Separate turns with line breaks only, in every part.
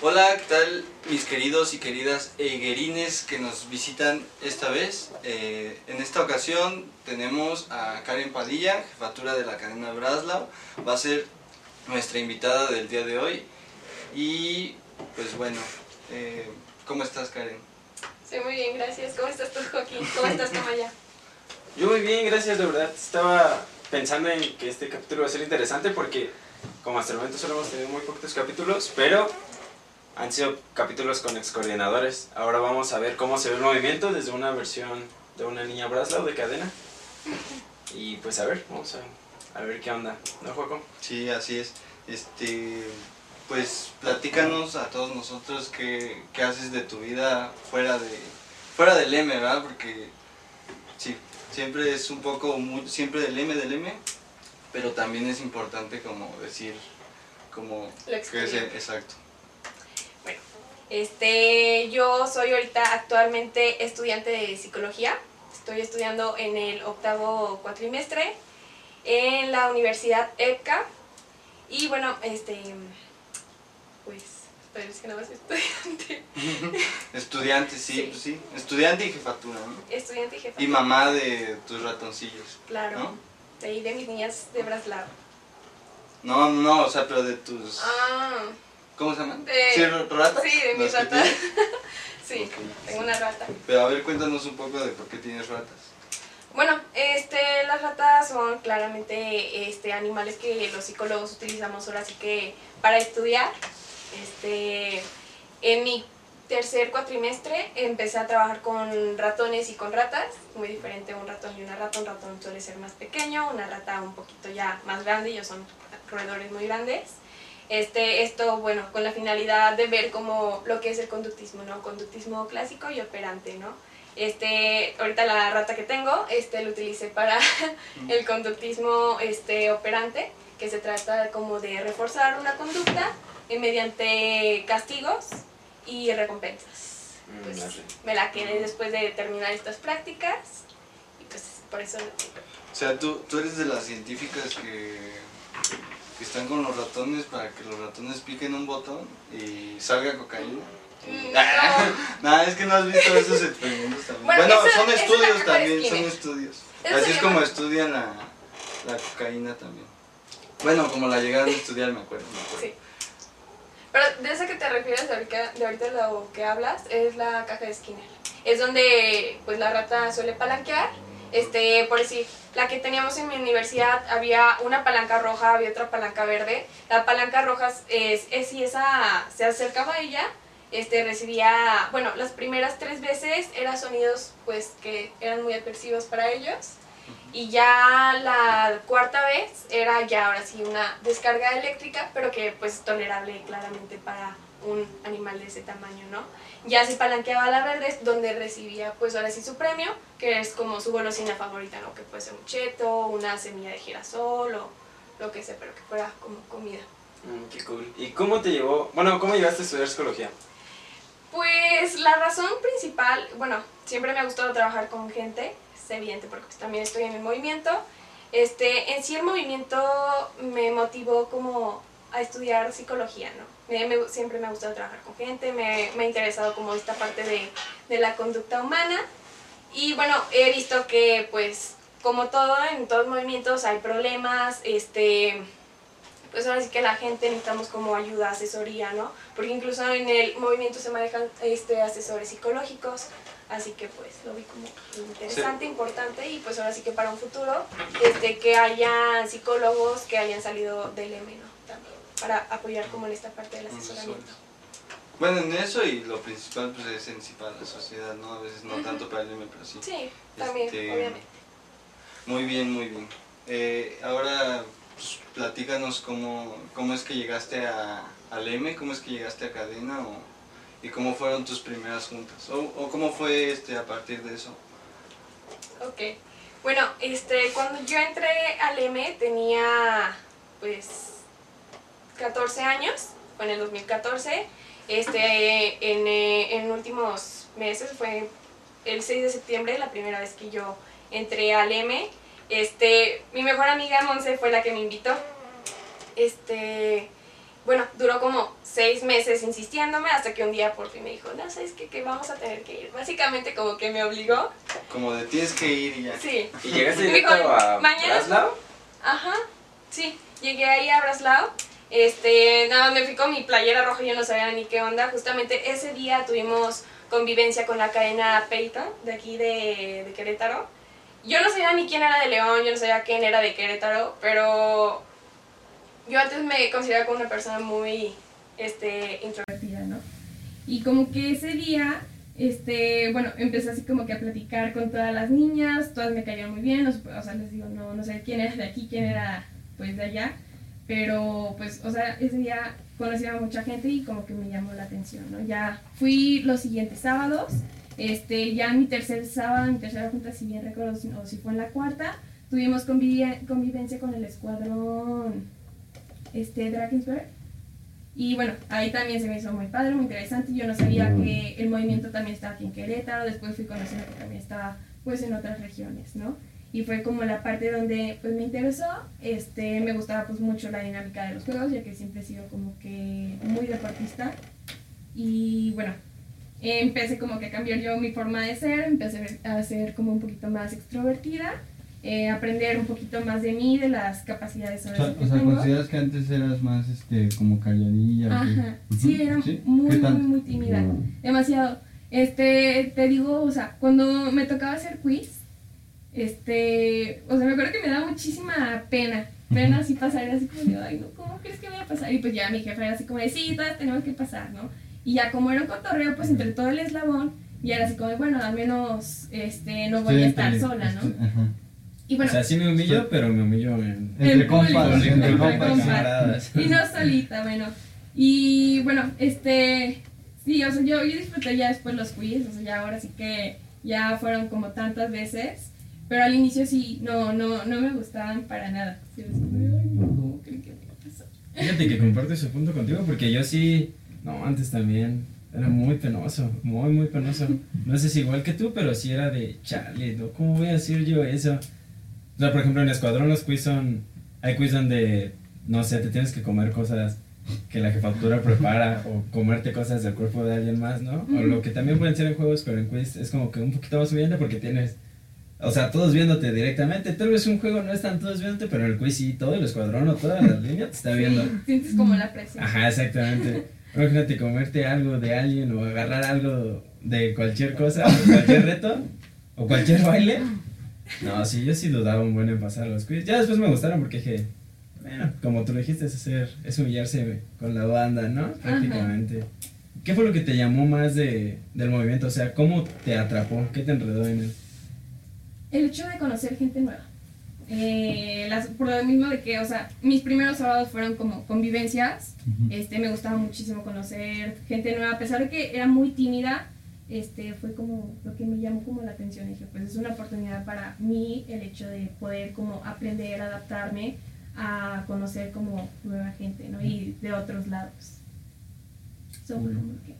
Hola, ¿qué tal mis queridos y queridas eguerines que nos visitan esta vez? Eh, en esta ocasión tenemos a Karen Padilla, jefatura de la cadena Braslau. Va a ser nuestra invitada del día de hoy. Y pues bueno, eh, ¿cómo estás Karen?
Sí, muy bien, gracias. ¿Cómo estás tú, Joaquín? ¿Cómo estás, Tomaya?
Yo muy bien, gracias, de verdad. Estaba pensando en que este capítulo va a ser interesante porque como hasta el momento solo hemos tenido muy poquitos capítulos, pero han sido capítulos con excoordinadores. Ahora vamos a ver cómo se ve el movimiento desde una versión de una niña Braslau de cadena. Y pues a ver, vamos a, a ver qué onda, ¿no, Joaco?
Sí, así es. Este, pues platícanos a todos nosotros qué, qué haces de tu vida fuera de fuera del M, ¿verdad? Porque sí, siempre es un poco mu- siempre del M del M, pero también es importante como decir como
Lo
que es exacto.
Este, yo soy ahorita actualmente estudiante de psicología. Estoy estudiando en el octavo cuatrimestre en la Universidad EPCA. Y bueno, este, pues, que nada más estudiante.
Estudiante, sí,
Sí.
pues sí, estudiante y jefatura, ¿no?
Estudiante y jefa.
Y mamá de tus ratoncillos,
Claro.
¿no?
De ahí de mis niñas de Braslao.
No, no, o sea, pero de tus
Ah,
¿cómo se llaman?
De-
¿Sí, ratas?
sí, de mis
¿Las que
ratas. sí, tengo
sí.
una rata.
Pero a ver, cuéntanos un poco de por qué tienes ratas.
Bueno, este, las ratas son claramente este, animales que los psicólogos utilizamos ahora sí que para estudiar. Este, en mi tercer cuatrimestre empecé a trabajar con ratones y con ratas, muy diferente un ratón y una rata. Un ratón suele ser más pequeño, una rata un poquito ya más grande, ellos son roedores muy grandes. Este, esto, bueno, con la finalidad de ver como lo que es el conductismo, ¿no? Conductismo clásico y operante, ¿no? Este, ahorita la rata que tengo, este, lo utilicé para el conductismo este, operante, que se trata como de reforzar una conducta eh, mediante castigos y recompensas.
Mm,
Pues, me la quedé después de terminar estas prácticas y pues por eso lo tengo.
O sea, tú, tú eres de las científicas que, que están con los ratones para que los ratones piquen un botón y salga cocaína.
Mm,
Nada, es que no has visto esos experimentos también.
Bueno,
Bueno,
eso-
son
eso
estudios
también
son estudios. Así es como estudian la, la cocaína también. Bueno, como la llegaron a estudiar, me acuerdo. me acuerdo.
Sí. Pero de esa que te refieres de ahorita, de ahorita lo que hablas es la caja de Skinner. Es donde pues la rata suele palanquear. Este, por decir, la que teníamos en mi universidad había una palanca roja, había otra palanca verde. La palanca roja es, es si esa se acercaba a ella, este recibía, bueno, las primeras tres veces eran sonidos pues que eran muy aversivos para ellos. Y ya la cuarta vez era ya ahora sí una descarga eléctrica, pero que pues es tolerable claramente para un animal de ese tamaño, ¿no? Ya se palanqueaba la verde, donde recibía pues ahora sí su premio, que es como su golosina favorita, ¿no? Que puede ser un cheto, una semilla de girasol o lo que sea, pero que fuera como comida.
Mm, qué cool. ¿Y cómo te llevó, bueno, cómo llegaste a estudiar psicología?
Pues la razón principal, bueno, siempre me ha gustado trabajar con gente, es evidente porque pues, también estoy en el movimiento. Este, en sí el movimiento me motivó como a estudiar psicología, ¿no? Me- me- siempre me ha gustado trabajar con gente, me, me ha interesado como esta parte de, de la conducta humana. Y bueno, he visto que pues como todo, en todos movimientos hay problemas, este, pues ahora sí que la gente necesitamos como ayuda, asesoría, ¿no? Porque incluso en el movimiento se manejan este, asesores psicológicos, así que pues lo vi como interesante, importante y pues ahora sí que para un futuro este, que hayan psicólogos que hayan salido del M, ¿no? Para apoyar como en esta parte del asesoramiento.
Bueno, en eso y lo principal pues es en sí para la sociedad, ¿no? A veces no tanto para el M, pero sí.
Sí, también,
Este,
obviamente.
Muy bien, muy bien. Eh, ahora pues, platícanos cómo, cómo es que llegaste a, al M, cómo es que llegaste a Cadena o, y cómo fueron tus primeras juntas o, o cómo fue este a partir de eso.
Ok. Bueno, este, cuando yo entré al M tenía pues 14 años, fue en el 2014. Este, en, eh, en últimos meses fue el 6 de septiembre la primera vez que yo entré al M. Este, mi mejor amiga Monse fue la que me invitó. Este, bueno, duró como seis meses insistiéndome hasta que un día por fin me dijo, no, ¿sabes qué? Que vamos a tener que ir. Básicamente como que me obligó.
Como de tienes que ir y ya.
Sí.
¿Y llegaste directo
dijo,
a
"Mañana-
Breslau?
Ajá, sí. Llegué ahí a Braslao. Este, nada, me fui con mi playera roja, yo no sabía ni qué onda. Justamente ese día tuvimos convivencia con la cadena Peyton, de aquí de, de Querétaro. Yo no sabía ni quién era de León, yo no sabía quién era de Querétaro, pero yo antes me consideraba como una persona muy este, introvertida, ¿no? Y como que ese día, este, bueno, empecé así como que a platicar con todas las niñas, todas me caían muy bien, o sea, les digo, no, no sé quién era de aquí, quién era pues de allá, pero pues, o sea, ese día conocí a mucha gente y como que me llamó la atención, ¿no? Ya fui los siguientes sábados, este, ya en mi tercer sábado, mi tercera junta, si bien recuerdo, si- o si fue en la cuarta, tuvimos convivencia con el escuadrón, este, Drakensberg, y bueno, ahí también se me hizo muy padre, muy interesante. Yo no sabía que el movimiento también estaba aquí en Querétaro, después fui conociendo que también estaba pues en otras regiones, ¿no? Y fue como la parte donde pues me interesó, este, me gustaba pues mucho la dinámica de los juegos, ya que siempre he sido como que muy deportista. Y bueno, empecé como que a cambiar yo mi forma de ser, empecé a ser como un poquito más extrovertida, eh, aprender un poquito más de mí, de las capacidades
O
ahora
sea,
sí que
o sea,
tengo.
¿consideras que antes eras más este como calladilla? o?
Ajá. Sí,
Ujú,
era
¿Sí?
muy,
¿Qué
muy, muy tímida. Demasiado. Este, te digo, o sea, cuando me tocaba hacer quiz, este, o sea, me acuerdo que me daba muchísima pena. Pena así pasar, así como de, ay, no, ¿cómo crees que voy a pasar? Y pues ya mi jefe era así como de, sí, todas tenemos que pasar, ¿no? Y ya como era un cotorreo, pues entre todo el eslabón, y era así como de, bueno, al menos, este, no voy
Sí,
a estar
entre-
sola, ¿no?
este, ajá.
Y bueno,
O sea, sí me humillo, pero me humillo en...
Entre compas, entre compas.
Y no solita, bueno. Y bueno, este. Sí, o sea, yo, yo disfruté ya después los quiz, o sea, ya ahora sí que ya fueron como tantas veces. Pero al inicio sí, no, no, no me gustaban para nada. Sí, ay, no, ¿cómo creen que me pasar?
Fíjate que comparto ese punto contigo porque yo sí, no, antes también era muy penoso, muy, muy penoso. No sé si igual que tú, pero sí era de, chale, ¿no? ¿cómo voy a decir yo eso? O sea, por ejemplo, en Escuadrón los quiz son, hay quiz donde, no sé, te tienes que comer cosas que la jefatura prepara o comerte cosas del cuerpo de alguien más, ¿no? O lo que también pueden ser en juegos, pero en quiz es como que un poquito más subiendo porque tienes... O sea, todos viéndote directamente. Tal vez un juego no están todos viéndote, pero el quiz sí, todo el escuadrón o toda la línea te está viendo.
Sí, sientes como la presión.
Ajá, exactamente. Imagínate comerte algo de alguien o agarrar algo de cualquier cosa, o cualquier reto, o cualquier baile. No, sí, yo sí dudaba un buen en pasar los quiz. Ya después me gustaron porque dije, bueno, como tú lo dijiste, es hacer, es humillarse con la banda, ¿no? Prácticamente. ¿Qué fue lo que te llamó más de, del movimiento? O sea, ¿cómo te atrapó? ¿Qué te enredó en él?
El hecho de conocer gente nueva. Eh, las, por lo mismo de que, o sea, mis primeros sábados fueron como convivencias. Este, me gustaba muchísimo conocer gente nueva, a pesar de que era muy tímida, este, fue como lo que me llamó como la atención. Dije, pues es una oportunidad para mí el hecho de poder como aprender, adaptarme a conocer como nueva gente, ¿no? Y de otros lados. Que-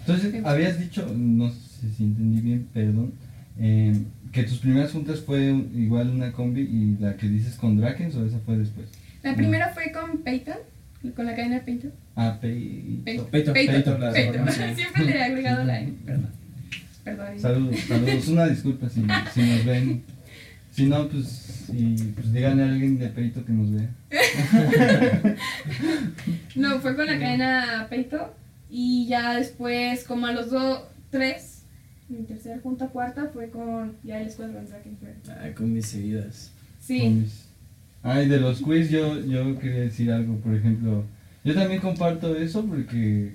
Entonces, habías dicho, no sé si entendí bien, perdón, eh, que tus primeras juntas fue un- igual una combi y la que dices con Drakens o esa fue después.
La primera fue con Peyton, con la cadena Peyton.
Ah.
Peito.
Peito,
Peito,
peito, la
peito.
formación.
Siempre le he agregado la N, perdón. Perdón.
Saludos, saludos. Una disculpa si, si nos ven. Si no, pues, y, pues díganle a alguien de Perito que nos vea.
No, fue con la cadena Peito y ya después, como a los dos, tres, mi tercera junta, cuarta, fue con ya el escuadrón Drakenfire.
Ah, con mis seguidas.
Sí,
mis- Ay, de los quiz yo, yo quería decir algo, por ejemplo, yo también comparto eso porque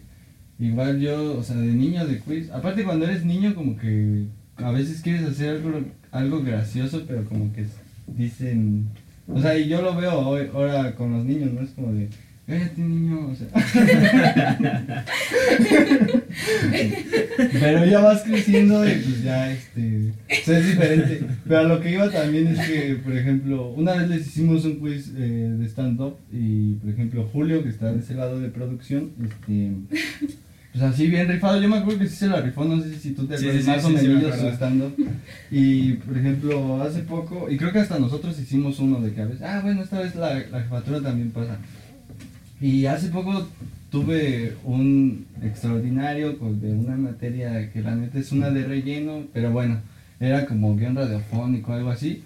igual yo, o sea, de niño de quiz, aparte cuando eres niño como que a veces quieres hacer algo, algo gracioso, pero como que dicen, o sea, y yo lo veo hoy, ahora con los niños, ¿no? Es como de, cállate niño, o sea. Pero ya vas creciendo y pues ya, este, o sea, es diferente. Pero a lo que iba también es que, por ejemplo, una vez les hicimos un quiz eh, de stand-up y, por ejemplo, Julio, que está de ese lado de producción, este, pues así bien rifado. Yo me acuerdo que sí se la rifó, no sé si tú te acuerdas
sí, sí,
más
sí,
o menos su stand-up. Y, por ejemplo, hace poco, y creo que hasta nosotros hicimos uno de que a veces, ah, bueno, esta vez la, la jefatura también pasa. Y hace poco tuve un extraordinario de una materia que la neta es una de relleno, pero bueno, era como guion radiofónico, algo así,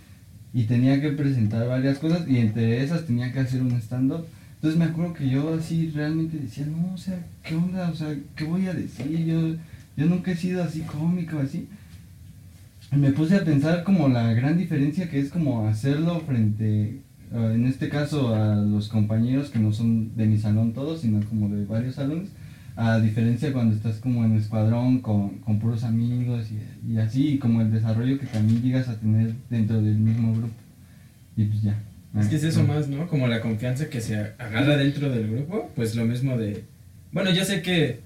y tenía que presentar varias cosas y entre esas tenía que hacer un stand-up. Entonces me acuerdo que yo así realmente decía, no, o sea, ¿qué onda? O sea, ¿qué voy a decir? Yo, yo nunca he sido así cómico, así. Me puse a pensar como la gran diferencia que es como hacerlo frente, en este caso a los compañeros que no son de mi salón todos, sino como de varios salones, a diferencia cuando estás como en escuadrón con, con puros amigos y, y así, y como el desarrollo que también llegas a tener dentro del mismo grupo. Y pues ya.
Es que es eso más, ¿no? Como la confianza que se agarra dentro del grupo, pues lo mismo de... Bueno, yo sé que,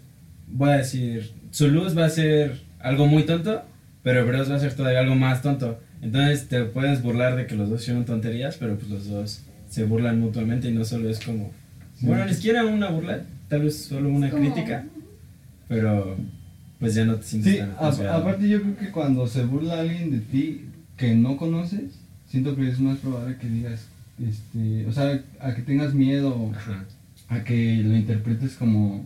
voy a decir, su luz va a ser algo muy tonto, pero Bros va a ser todavía algo más tonto. Entonces te puedes burlar de que los dos hicieron tonterías, pero pues los dos se burlan mutuamente y no solo es como... Bueno, ni siquiera una burla, tal vez solo una
Como-
crítica, pero pues ya no te sientes
Sí,
tan
aparte yo creo que cuando se burla alguien de ti que no conoces, siento que es más probable que digas, este, o sea, a que tengas miedo,
Ajá.
a que lo interpretes como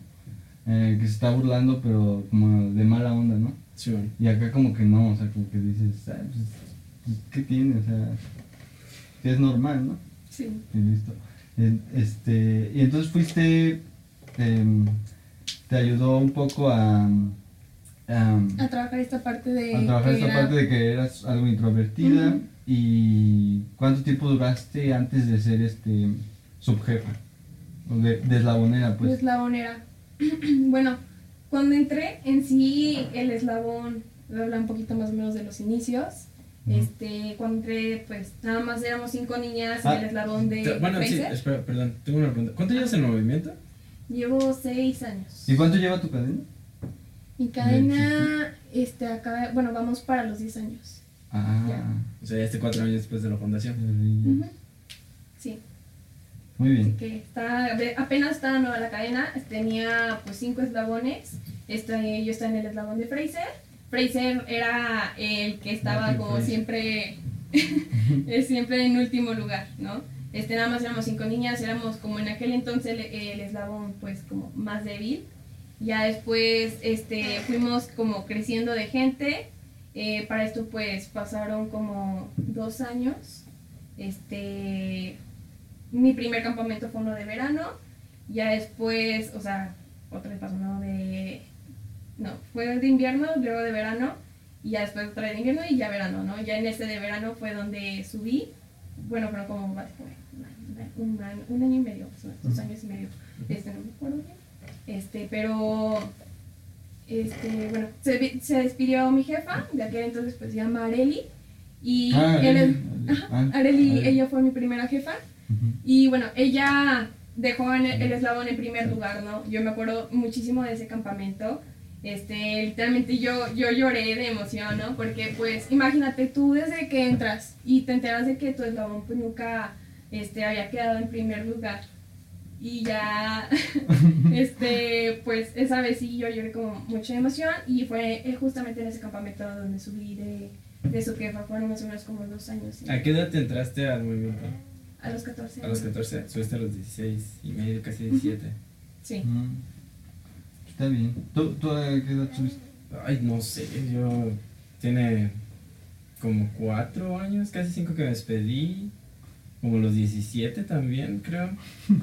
eh, que se está burlando, pero como de mala onda, ¿no?
Sí, bueno.
Y acá como que no, o sea, como que dices, ah, pues, pues, ¿qué tiene? O sea, que es normal, ¿no?
Sí.
Y listo. Este, y entonces fuiste, em, te ayudó un poco a, a,
A trabajar esta parte de...
a trabajar esta
era-
parte de que eras algo introvertida y cuánto tiempo duraste antes de ser este subjefa de, de eslabonera pues
Eslabonera. bueno, cuando entré en sí, el eslabón, voy a hablar un poquito más o menos de los inicios. Este, cuando entré, pues nada más éramos cinco niñas
Ah,
en el eslabón de
Bueno, sí, espera, perdón, tengo una pregunta. ¿Cuánto llevas en movimiento?
Llevo seis años.
¿y cuánto lleva tu cadena?
Mi cadena, este, acaba, bueno, vamos para los 10 años.
ah
Ya.
O sea, ya este cuatro años después de la fundación.
Sí,
muy
así
bien
que está, apenas estaba nueva la cadena, tenía pues cinco eslabones, este, yo estaba en el eslabón de Fraser, Fraser era el que estaba como siempre, siempre en último lugar, ¿no? Este, nada más éramos cinco niñas, éramos como en aquel entonces el, el eslabón pues como más débil, ya después este, fuimos como creciendo de gente, eh, para esto pues pasaron como dos años, este, mi primer campamento fue uno de verano, ya después, o sea, otra vez pasó uno de, no, fue de invierno, luego de verano, y ya después otra vez de invierno y ya verano, ¿no? Ya en este de verano fue donde subí, bueno, pero como un, un año, un año y medio, sea, dos años y medio, este, no me acuerdo bien, este, pero, este, bueno, se, se despidió mi jefa, de aquel entonces pues se llama Areli, y
Ah,
él
Areli,
ajá,
ah,
Areli,
Areli.
ella fue mi primera jefa,
Ujú.
y bueno, ella dejó en el, el eslabón en primer lugar, ¿no? Yo me acuerdo muchísimo de ese campamento. Este, literalmente yo, yo lloré de emoción, ¿no? Porque pues imagínate tú desde que entras y te enteras de que tu eslabón pues nunca este, había quedado en primer lugar. Y ya, este, pues esa vez sí yo lloré con mucha emoción y fue eh, justamente en ese campamento donde subí de, de su jefa, fueron más o menos como dos años. ¿sí?
¿A qué edad te entraste al movimiento?
A los 14
A los
años.
14, subiste a los 16 y medio, casi 17.
Sí.
Mm. Está bien. ¿Tú, tú a qué edad subiste?
Ay, no sé, yo tiene como 4 años, casi 5 que me despedí. Como los 17 también, creo.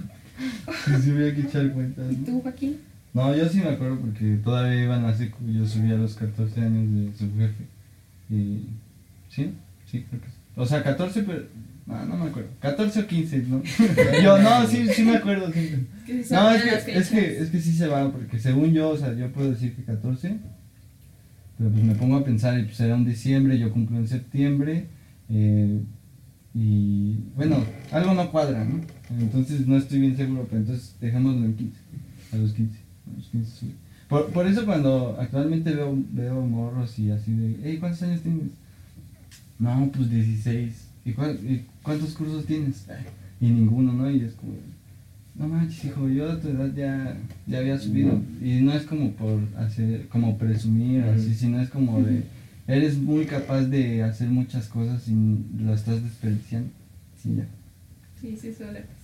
Sí, sí, voy a echar cuentas.
¿Y tú, Joaquín?
No, yo sí me acuerdo porque todavía iban a secu. Yo subí a los 14 años de su jefe. Y. ¿Sí? Sí, creo que sí. O sea, 14, pero. No, no me acuerdo. 14 o 15, ¿no? yo, no, sí, sí me acuerdo. sí.
Sí
No, es que, es, que, es que sí se va, porque según yo, o sea, yo puedo decir que 14, pero pues me pongo a pensar, y pues era un diciembre, yo cumplo en septiembre, eh, y bueno, algo no cuadra, ¿no? Entonces no estoy bien seguro, pero entonces dejémoslo en 15, a los 15, a los 15 subí. Por, por eso cuando actualmente veo, veo morros y así de, hey, ¿cuántos años tienes? No, pues 16. ¿Y, cuál- y cuántos cursos tienes? "Ay, Y ninguno, ¿no? Y es como, no manches, hijo, yo a tu edad ya, ya había subido. Y no es como por hacer, como presumir,
Ujú.
así, sino es como de, eres muy capaz de hacer muchas cosas y lo estás desperdiciando. Sí, ya.
Sí, sí suele pasar.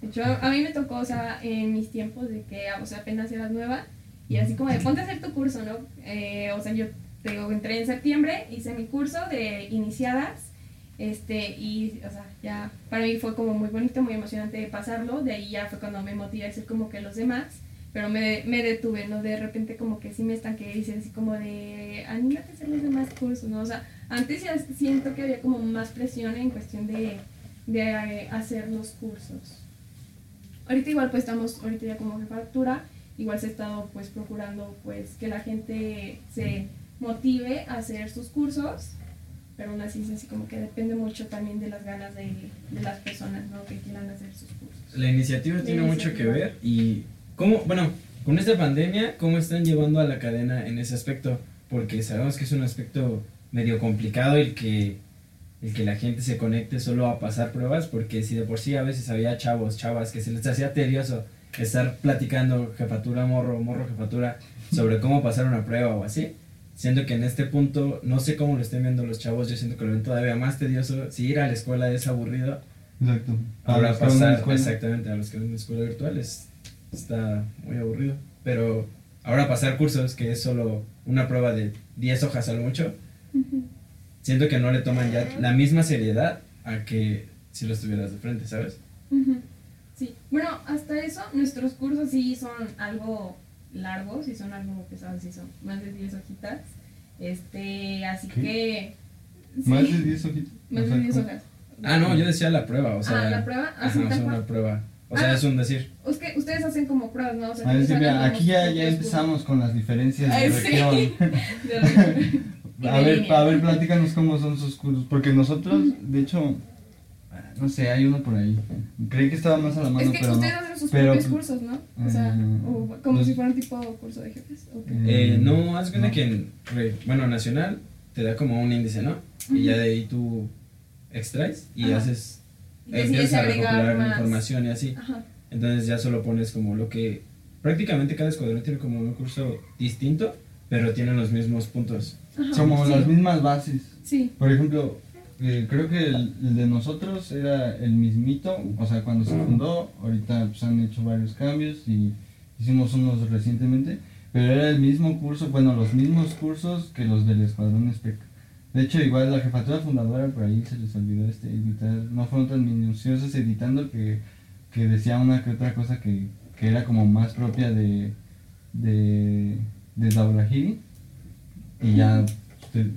De hecho, a mí me tocó, o sea, en mis tiempos de que, o sea, apenas eras nueva, y así como de ponte a hacer tu curso, ¿no? Eh, o sea, yo te digo, entré en septiembre, hice mi curso de iniciadas, este, y, o sea, ya para mí fue como muy bonito, muy emocionante pasarlo, de ahí ya fue cuando me motivé a ser como que los demás, pero me, me detuve, ¿no? De repente como que sí me estanqué, dice así como de, anímate a hacer los demás cursos, ¿no? O sea, antes ya siento que había como más presión en cuestión de, de eh, hacer los cursos. Ahorita igual pues estamos, ahorita ya como jefatura, igual se ha estado pues procurando pues que la gente se motive a hacer sus cursos, pero aún así es así como que depende mucho también de las ganas de, de las personas, ¿no? Que quieran hacer sus cursos.
La iniciativa
La
tiene mucho que ver y cómo, bueno, con esta pandemia, ¿cómo están llevando a la cadena en ese aspecto? Porque sabemos que es un aspecto medio complicado el que, el que la gente se conecte solo a pasar pruebas, porque si de por sí a veces había chavos, chavas, que se les hacía tedioso estar platicando jefatura, morro, morro, jefatura, sobre cómo pasar una prueba o así. Siento que en este punto, no sé cómo lo estén viendo los chavos, yo siento que lo ven todavía más tedioso. Si ir a la escuela es aburrido,
Exacto.
Ahora pasar exactamente a los que van en escuela virtual es- está muy aburrido. Pero ahora pasar cursos, que es solo una prueba de 10 hojas a lo mucho, siento que no le toman ya la misma seriedad a que si lo estuvieras de frente, ¿sabes?
Sí, bueno, hasta eso nuestros cursos sí son algo largos, sí son algo pesados, sí son más de 10 hojitas. Este, así
¿Qué?
que... sí,
Más de 10 hojitas.
más
O
de
sea,
10
¿cómo?
hojas.
Ah, no, yo decía la prueba, o sea...
ah, la prueba,
Ajá,
así
o sea,
tal
una prueba. O sea,
Ah.
es un decir.
Es que ustedes hacen como pruebas, ¿no? O sea,
mira,
hagan
aquí ya, ya empezamos con las diferencias de
Ay,
región.
de. Y
A ver, a ver, platícanos cómo son sus cursos. Porque nosotros, de hecho, no sé, hay uno por ahí. Creí que estaba más a la mano,
Es que
pero
ustedes
no.
hacen sus
Pero-
propios cursos, ¿no? O sea,
Mm,
o como
los-
si fuera un tipo de curso de jefes. ¿o qué?
Eh,
Mm,
no, haz cuenta
no.
que en, bueno, nacional te da como un índice, ¿no? Y ya de ahí tú extraes y
Ajá.
haces,
Y
empiezas a recopilar
más.
información y así.
Ajá.
Entonces ya solo pones como lo que... Prácticamente cada escuadrón tiene como un curso distinto, pero tienen los mismos puntos.
Ajá,
Como
sí.
las mismas bases.
Sí.
Por ejemplo, eh, creo que el, el de nosotros era el mismito, o sea, cuando se fundó, ahorita pues, han hecho varios cambios y hicimos unos recientemente, pero era el mismo curso, bueno, los mismos cursos que los del Escuadrón Espec. De hecho, igual la jefatura fundadora, por ahí se les olvidó este, editar, no fueron tan minuciosos editando que, que decía una que otra cosa que, que era como más propia de, de, de Daulahiri. Y ya, este,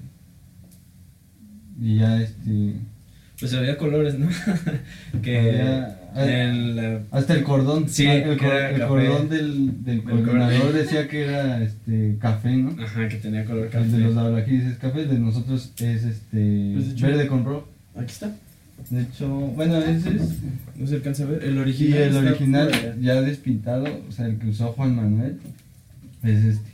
y ya este,
Pues había colores, ¿no? que
Había-
la-
hasta el cordón,
Sí,
ah, el, cor- el cordón del, del coordinador decía que era este café, ¿no?
Ajá, que tenía color
El
café.
de los Daulajiris es café, el de nosotros es este
Pues, hecho-
verde con rojo.
Aquí está.
De hecho, bueno, ese es
No se alcanza a ver. El
y
original.
el
está
original ya despintado, o sea, el que usó Juan Manuel es este.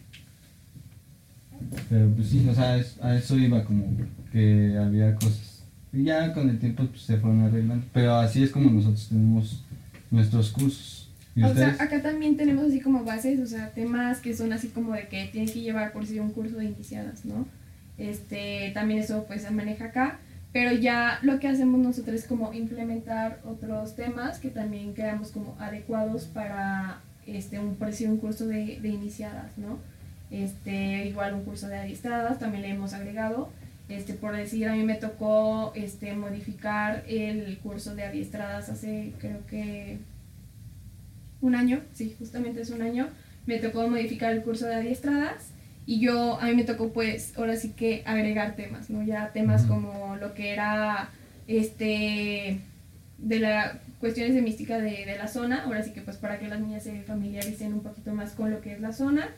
Pero pues sí, o sea, es- a eso iba como que había cosas. Y ya con el tiempo pues, se fueron arreglando. Pero así es como nosotros tenemos nuestros cursos. ¿Y
O
ustedes?
sea, acá también tenemos así como bases, o sea, temas que son así como de que tienen que llevar por sí un curso de iniciadas, ¿no? Este, también eso pues se maneja acá, pero ya lo que hacemos nosotros es como implementar otros temas que también creamos como adecuados para este, un, por decir, un curso de, de iniciadas, ¿no? Este, igual un curso de adiestradas también le hemos agregado. Este, por decir, a mí me tocó este, modificar el curso de adiestradas hace creo que un año, sí, justamente es un año, me tocó modificar el curso de adiestradas y yo, a mí me tocó pues ahora sí que agregar temas, ¿no? Ya temas como lo que era, este, de las cuestiones de mística de, de la zona, ahora sí que pues para que las niñas se familiaricen un poquito más con lo que es la zona,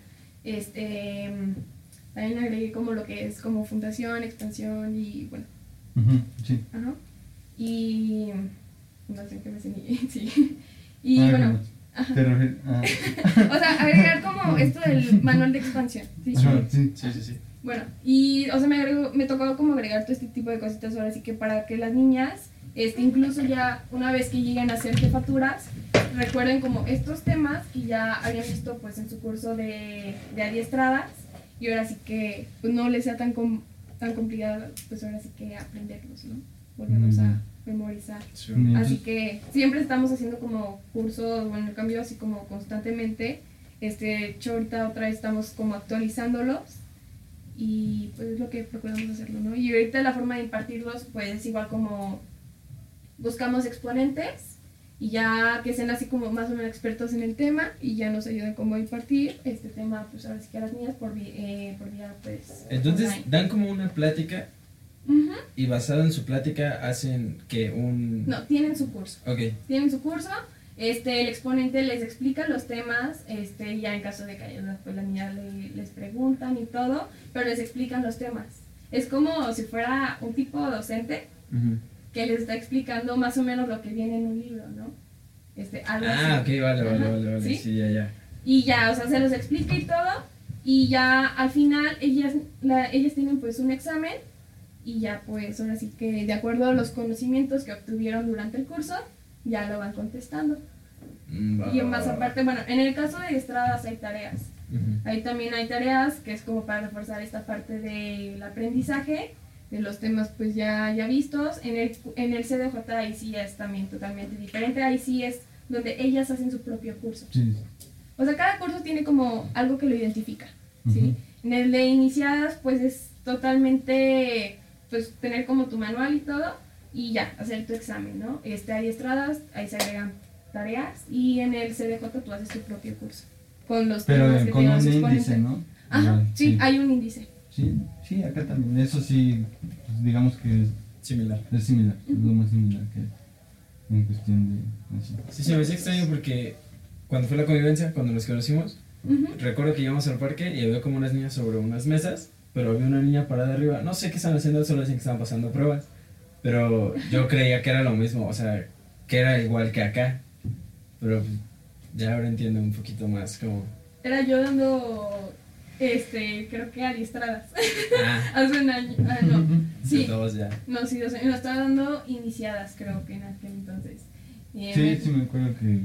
este, también agregué como lo que es como fundación, expansión y bueno,
Ujú, sí.
Ajá. Y. Fundación que me enseñé, sí. Y
Ah,
bueno, ajá.
te refieres- ah,
o sea, agregar como esto del manual de expansión. ¿sí?
ajá, sí.
Sí, sí, sí.
Bueno, y o sea, me, agregó, me tocó como agregar todo este tipo de cositas ahora sí que para que las niñas, este, incluso ya una vez que lleguen a hacer jefaturas, recuerden como estos temas que ya habían visto pues en su curso de, de adiestradas y ahora sí que pues no les sea tan, com- tan complicado pues ahora sí que aprenderlos, ¿no? volvemos a
bien.
memorizar.
Sí.
Bien.
Así que siempre estamos haciendo como cursos, bueno, el cambio así como constantemente. Este, de hecho, ahorita otra vez estamos como actualizándolos y pues es lo que procuramos hacerlo, ¿no? Y ahorita la forma de impartirlos pues es igual como buscamos exponentes y ya que sean así como más o menos expertos en el tema y ya nos ayuden como a impartir este tema pues ahora sí que a las niñas por, vi- eh, por vía pues
Entonces
online.
dan como una plática y basado en su plática hacen que un...
No, tienen su curso.
Ok.
tienen su curso, este, el exponente les explica los temas, este, ya en caso de que haya pues la niña le- les preguntan y todo, pero les explican los temas. Es como si fuera un tipo docente
Ujú.
Que les está explicando más o menos lo que viene en un libro, ¿no? Este, algo
Ah,
así.
ok, vale, vale,
Ajá,
vale, vale.
¿sí?
Sí, ya, ya.
Y ya, o sea, se los explica y todo, y ya al final ellas, la- ellas tienen pues un examen, y ya pues ahora sí que de acuerdo a los conocimientos que obtuvieron durante el curso, ya lo van contestando.
Mm, va,
Y más aparte, bueno, en el caso de estradas hay tareas. Ahí también hay tareas que es como para reforzar esta parte del aprendizaje, de los temas pues ya, ya vistos. En el, en el CDJ ahí sí es también totalmente diferente, ahí sí es donde ellas hacen su propio curso.
Sí.
O sea, cada curso tiene como algo que lo identifica, ¿sí? En el de iniciadas pues es totalmente pues tener como tu manual y todo y ya, hacer tu examen, ¿no? Este, hay estradas, ahí se agregan tareas y en el CDJ tú haces tu propio curso con los temas que
con
te
un
los
índice. ¿no?
Ajá,
Igual,
sí, hay un índice.
Sí, sí, acá también. Eso sí, pues, digamos que es,
Similar.
es similar. Es lo más similar que en cuestión de. Así.
Sí, se me hace extraño porque cuando fue la convivencia, cuando nos conocimos, recuerdo que íbamos al parque y había como unas niñas sobre unas mesas, pero había una niña parada arriba. No sé qué estaban haciendo, solo decían que estaban pasando pruebas. Pero yo creía que era lo mismo, o sea, que era igual que acá. Pero ya ahora entiendo un poquito más como...
Era yo dando, este, creo que adiestradas.
Ah,
Hace un año. Ah, no. Sí.
de todos ya.
No, sí, dos años. No, estaba dando iniciadas, creo que en aquel entonces. Y, eh,
Sí, sí, me acuerdo que.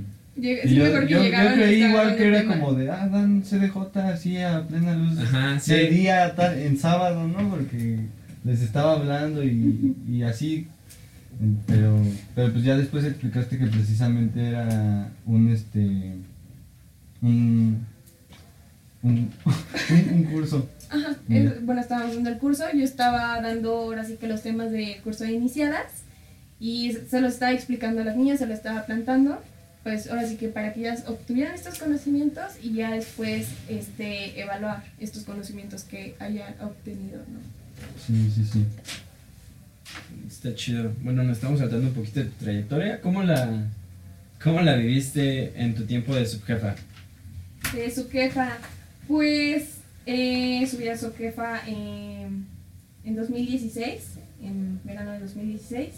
sí,
yo,
mejor que
yo, yo creí igual que era
tema.
como de, ah, dan CDJ así a plena luz.
Ajá, sí.
del día tal- en sábado, ¿no? Porque les estaba hablando y, y así. Pero, pero pues ya después explicaste que precisamente era un este un un, un, un curso.
Ajá, es- bueno, estábamos dando el curso, yo estaba dando ahora sí que los temas del curso de iniciadas y se los estaba explicando a las niñas, se lo estaba plantando, pues ahora sí que para que ellas obtuvieran estos conocimientos y ya después este, evaluar estos conocimientos que hayan obtenido, ¿no?
Sí, sí, sí.
Está chido. Bueno, nos estamos saltando un poquito de tu trayectoria. ¿Cómo la, cómo la viviste en tu tiempo de subjefa?
De su queja, pues eh, subí a su quefa en, en 2016, en verano de 2016.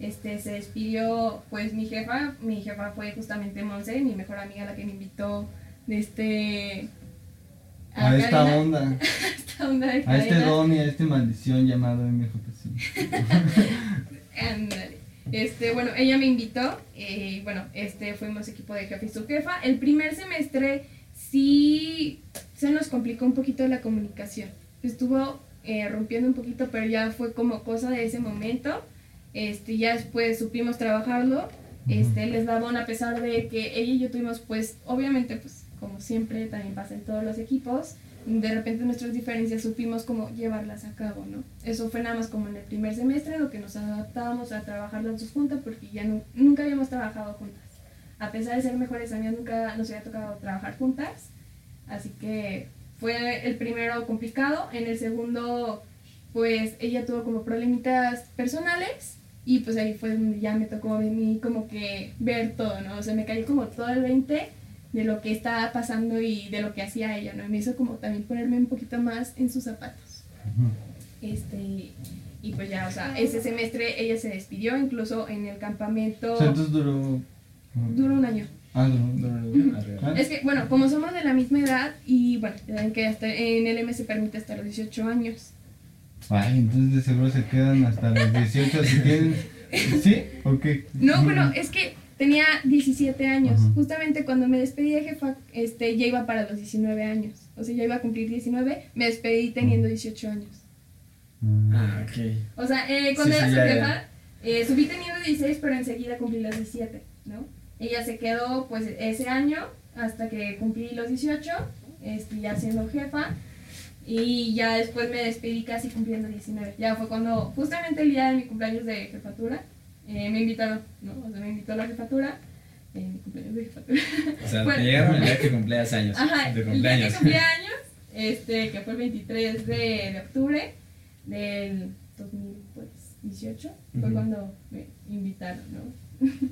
Este, se despidió pues mi jefa, mi jefa fue justamente Monse, mi mejor amiga la que me invitó de este...
A esta
cadena,
onda,
esta onda de
a este
cadena.
don y a este maldición llamado MJC.
Este, bueno, ella me invitó eh, bueno, este, fuimos equipo de jefe y su jefa. El primer semestre sí se nos complicó un poquito la comunicación. Estuvo eh, rompiendo un poquito, pero ya fue como cosa de ese momento. Este, ya después supimos trabajarlo. Este, el eslabón, a pesar de que ella y yo tuvimos, pues, obviamente, pues, como siempre, también pasa en todos los equipos, de repente nuestras diferencias supimos cómo llevarlas a cabo, ¿no? Eso fue nada más como en el primer semestre, en lo que nos adaptábamos a trabajar las dos juntas, porque ya nu- nunca habíamos trabajado juntas. A pesar de ser mejores amigas, nunca nos había tocado trabajar juntas. Así que fue el primero complicado. En el segundo, pues ella tuvo como problemitas personales. Y pues ahí fue donde ya me tocó a mí como que ver todo, ¿no? O sea, me cayó como todo el 20 de lo que estaba pasando y de lo que hacía ella, ¿no? Y me hizo como también ponerme un poquito más en sus zapatos. Este, y pues ya, o sea, ese semestre ella se despidió, incluso en el campamento
O sea, entonces duró.
duró un año.
Ah, duró.
Arriba.
Es que, bueno, como somos de la misma edad y bueno, que hasta en el M se permite hasta los 18 años.
Ay, entonces de seguro se quedan hasta los 18 si tienen. ¿Sí? ¿O qué?
No, bueno, es que tenía 17 años.
Ajá.
Justamente cuando me despedí de jefa, este, ya iba para los 19 años. O sea, ya iba a cumplir 19, me despedí teniendo 18 años.
Ah,
Ah, ok.
O sea, eh, cuando
Sí,
era
sí,
su
ya,
jefa,
ya.
Eh, subí teniendo 16, pero enseguida cumplí los 17, ¿no? Ella se quedó pues ese año hasta que cumplí los 18, este, ya siendo jefa. Y ya después me despedí casi cumpliendo 19. Ya fue cuando, justamente el día de mi cumpleaños de jefatura, eh, me invitaron, ¿no? O sea, me invitó a la jefatura, en mi cumpleaños de jefatura.
O sea,
Bueno.
te llegaron el día que cumplías años.
Ajá,
de
el día que
cumpleaños.
cumplí años, este, que fue el 23 de, de octubre del 2018, fue
Ujú.
cuando me invitaron, ¿no?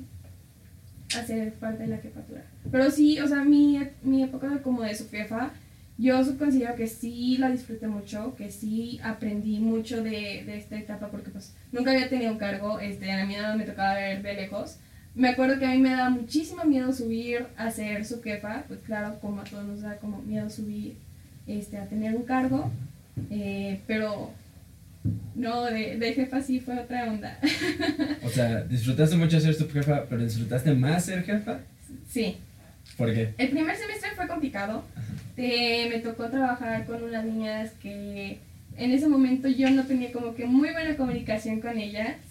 a ser parte de la jefatura. Pero sí, o sea, mi, mi época como de su jefa, yo considero que sí la disfruté mucho, que sí aprendí mucho de, de esta etapa, porque pues nunca había tenido un cargo, este, a mí nada me tocaba ver de lejos. Me acuerdo que a mí me daba muchísimo miedo subir a ser su jefa, pues claro, como a todos nos da como miedo subir este, a tener un cargo, eh, pero no, de, de jefa sí fue otra onda.
O sea, disfrutaste mucho ser tu jefa, pero disfrutaste más ser jefa.
sí,
¿Por qué?
el primer semestre fue complicado, Eh, me tocó trabajar con unas niñas que en ese momento yo no tenía como que muy buena comunicación con ellas.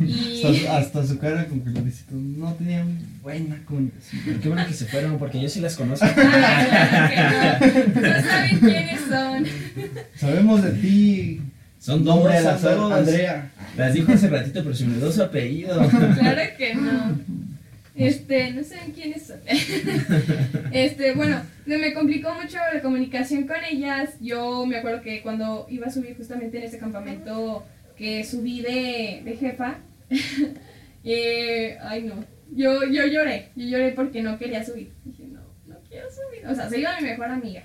Y
Hasta, hasta su cara como que lo dice, no tenían buena comunicación.
Pero qué bueno que se fueron, porque yo sí las conozco.
Ah, no. No saben quiénes son.
Sabemos de ti.
Son dos,
Nombre sor-
dos.
Andrea.
Las dijo hace ratito, pero se me olvidó su apellido.
Claro que no. Este, no saben quiénes son. Este, bueno, se me complicó mucho la comunicación con ellas. Yo me acuerdo que cuando iba a subir justamente en ese campamento que subí de, de jefa, eh, ay no, yo, yo lloré, yo lloré porque no quería subir. Dije, no, no quiero subir. O sea, se iba mi mejor amiga.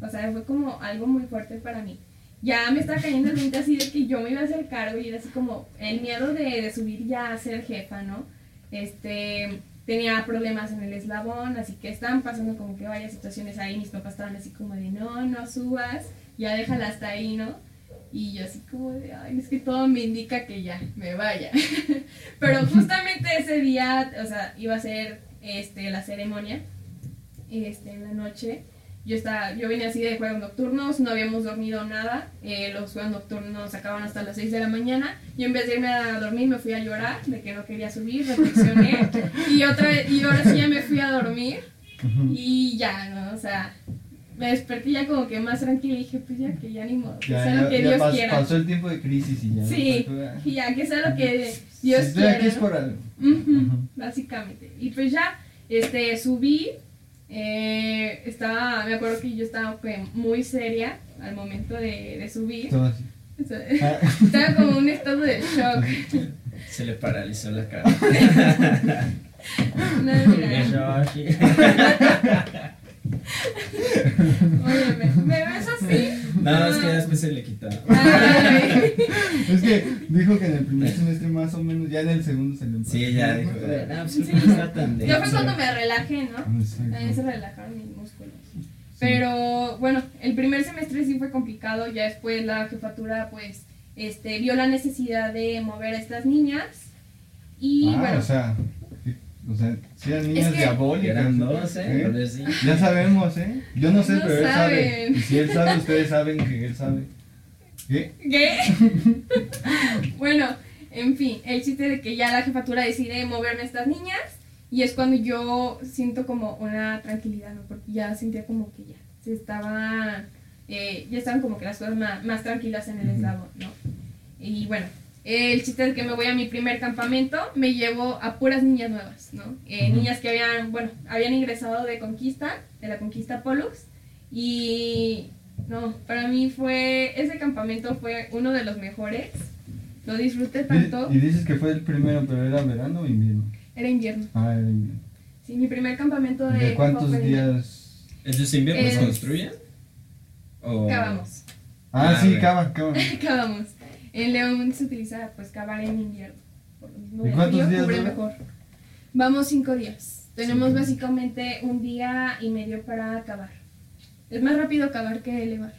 O sea, fue como algo muy fuerte para mí. Ya me estaba cayendo el 20 así de que yo me iba a hacer cargo y era así como el miedo de, de subir ya a ser jefa, ¿no? Este, tenía problemas en el eslabón, así que estaban pasando como que varias situaciones ahí. Mis papás estaban así como de, no, no subas, ya déjala hasta ahí, ¿no? Y yo así como de, ay, es que todo me indica que ya, me vaya. Pero justamente ese día, o sea, iba a ser este, la ceremonia, este, en la noche. Yo estaba, yo venía así de juegos nocturnos, no habíamos dormido nada, eh, los juegos nocturnos acaban hasta las 6 de la mañana. Yo en vez de irme a dormir me fui a llorar de que no quería subir, reflexioné y otra vez, y ahora sí ya me fui a dormir y ya, ¿no? O sea, me desperté ya como que más tranquila y dije, pues ya que ya ni modo, que
Ya,
sea
ya-
lo que
ya
Dios
pas-
quiera.
pasó el tiempo de crisis y ya.
Sí,
¿no?
Y ya que sea lo que
si
Dios
estoy
quiera.
aquí es
¿no?
por algo.
Básicamente. Y pues ya, este, subí, eh, estaba, me acuerdo que yo estaba muy seria al momento de, de subir.
Ah,
estaba como en un estado de shock.
Se le paralizó la cara.
No, mira, oye, ¿me, me ves así?
No, es que después se le quitó.
Ay,
es que dijo que en el primer semestre más o menos, ya en el segundo se le empezó.
Sí, ya dijo.
¿no?
No, pues no está tan
ya fue cuando me relajé, ¿no?
Exacto.
También se relajaron mis músculos. Pero bueno, el primer semestre sí fue complicado, ya después la jefatura pues este, vio la necesidad de mover a estas niñas y
ah,
bueno,
o sea, o sea, si eran niñas
que-
diabólicas.
Eran dos, ¿eh?
¿Eh?
Sí.
Ya sabemos, ¿eh? Yo no sé,
No
pero él sabe. Y si él sabe, ustedes saben que él sabe. ¿Qué?
¿Qué? bueno, en fin, el chiste de que ya la jefatura decide moverme a estas niñas y es cuando yo siento como una tranquilidad, ¿no? Porque ya sentía como que ya se estaba, eh, ya estaban como que las cosas más, más tranquilas en el
Ujú.
eslabón, ¿no? Y bueno, el chiste es que me voy a mi primer campamento, me llevo a puras niñas nuevas, ¿no? Eh,
Ujú.
Niñas que habían, bueno, habían ingresado de Conquista, de la Conquista Pollux, y no, para mí fue, ese campamento fue uno de los mejores, lo disfruté tanto,
Y, y dices que fue el primero, pero era verano o invierno.
era invierno,
Ah, era invierno.
sí, mi primer campamento de...
¿De cuántos
invierno.
días?
¿Entonces invierno
Eh,
se construyen? ¿O...
Cavamos,
Ah,
Ah,
sí, cava, cava.
cavamos. En León se utiliza pues cavar en invierno. Por lo mismo
¿Y cuántos días
cubre mejor. Vamos cinco días. Tenemos
Cinco.
básicamente un día y medio para cavar. Es más rápido cavar que elevar.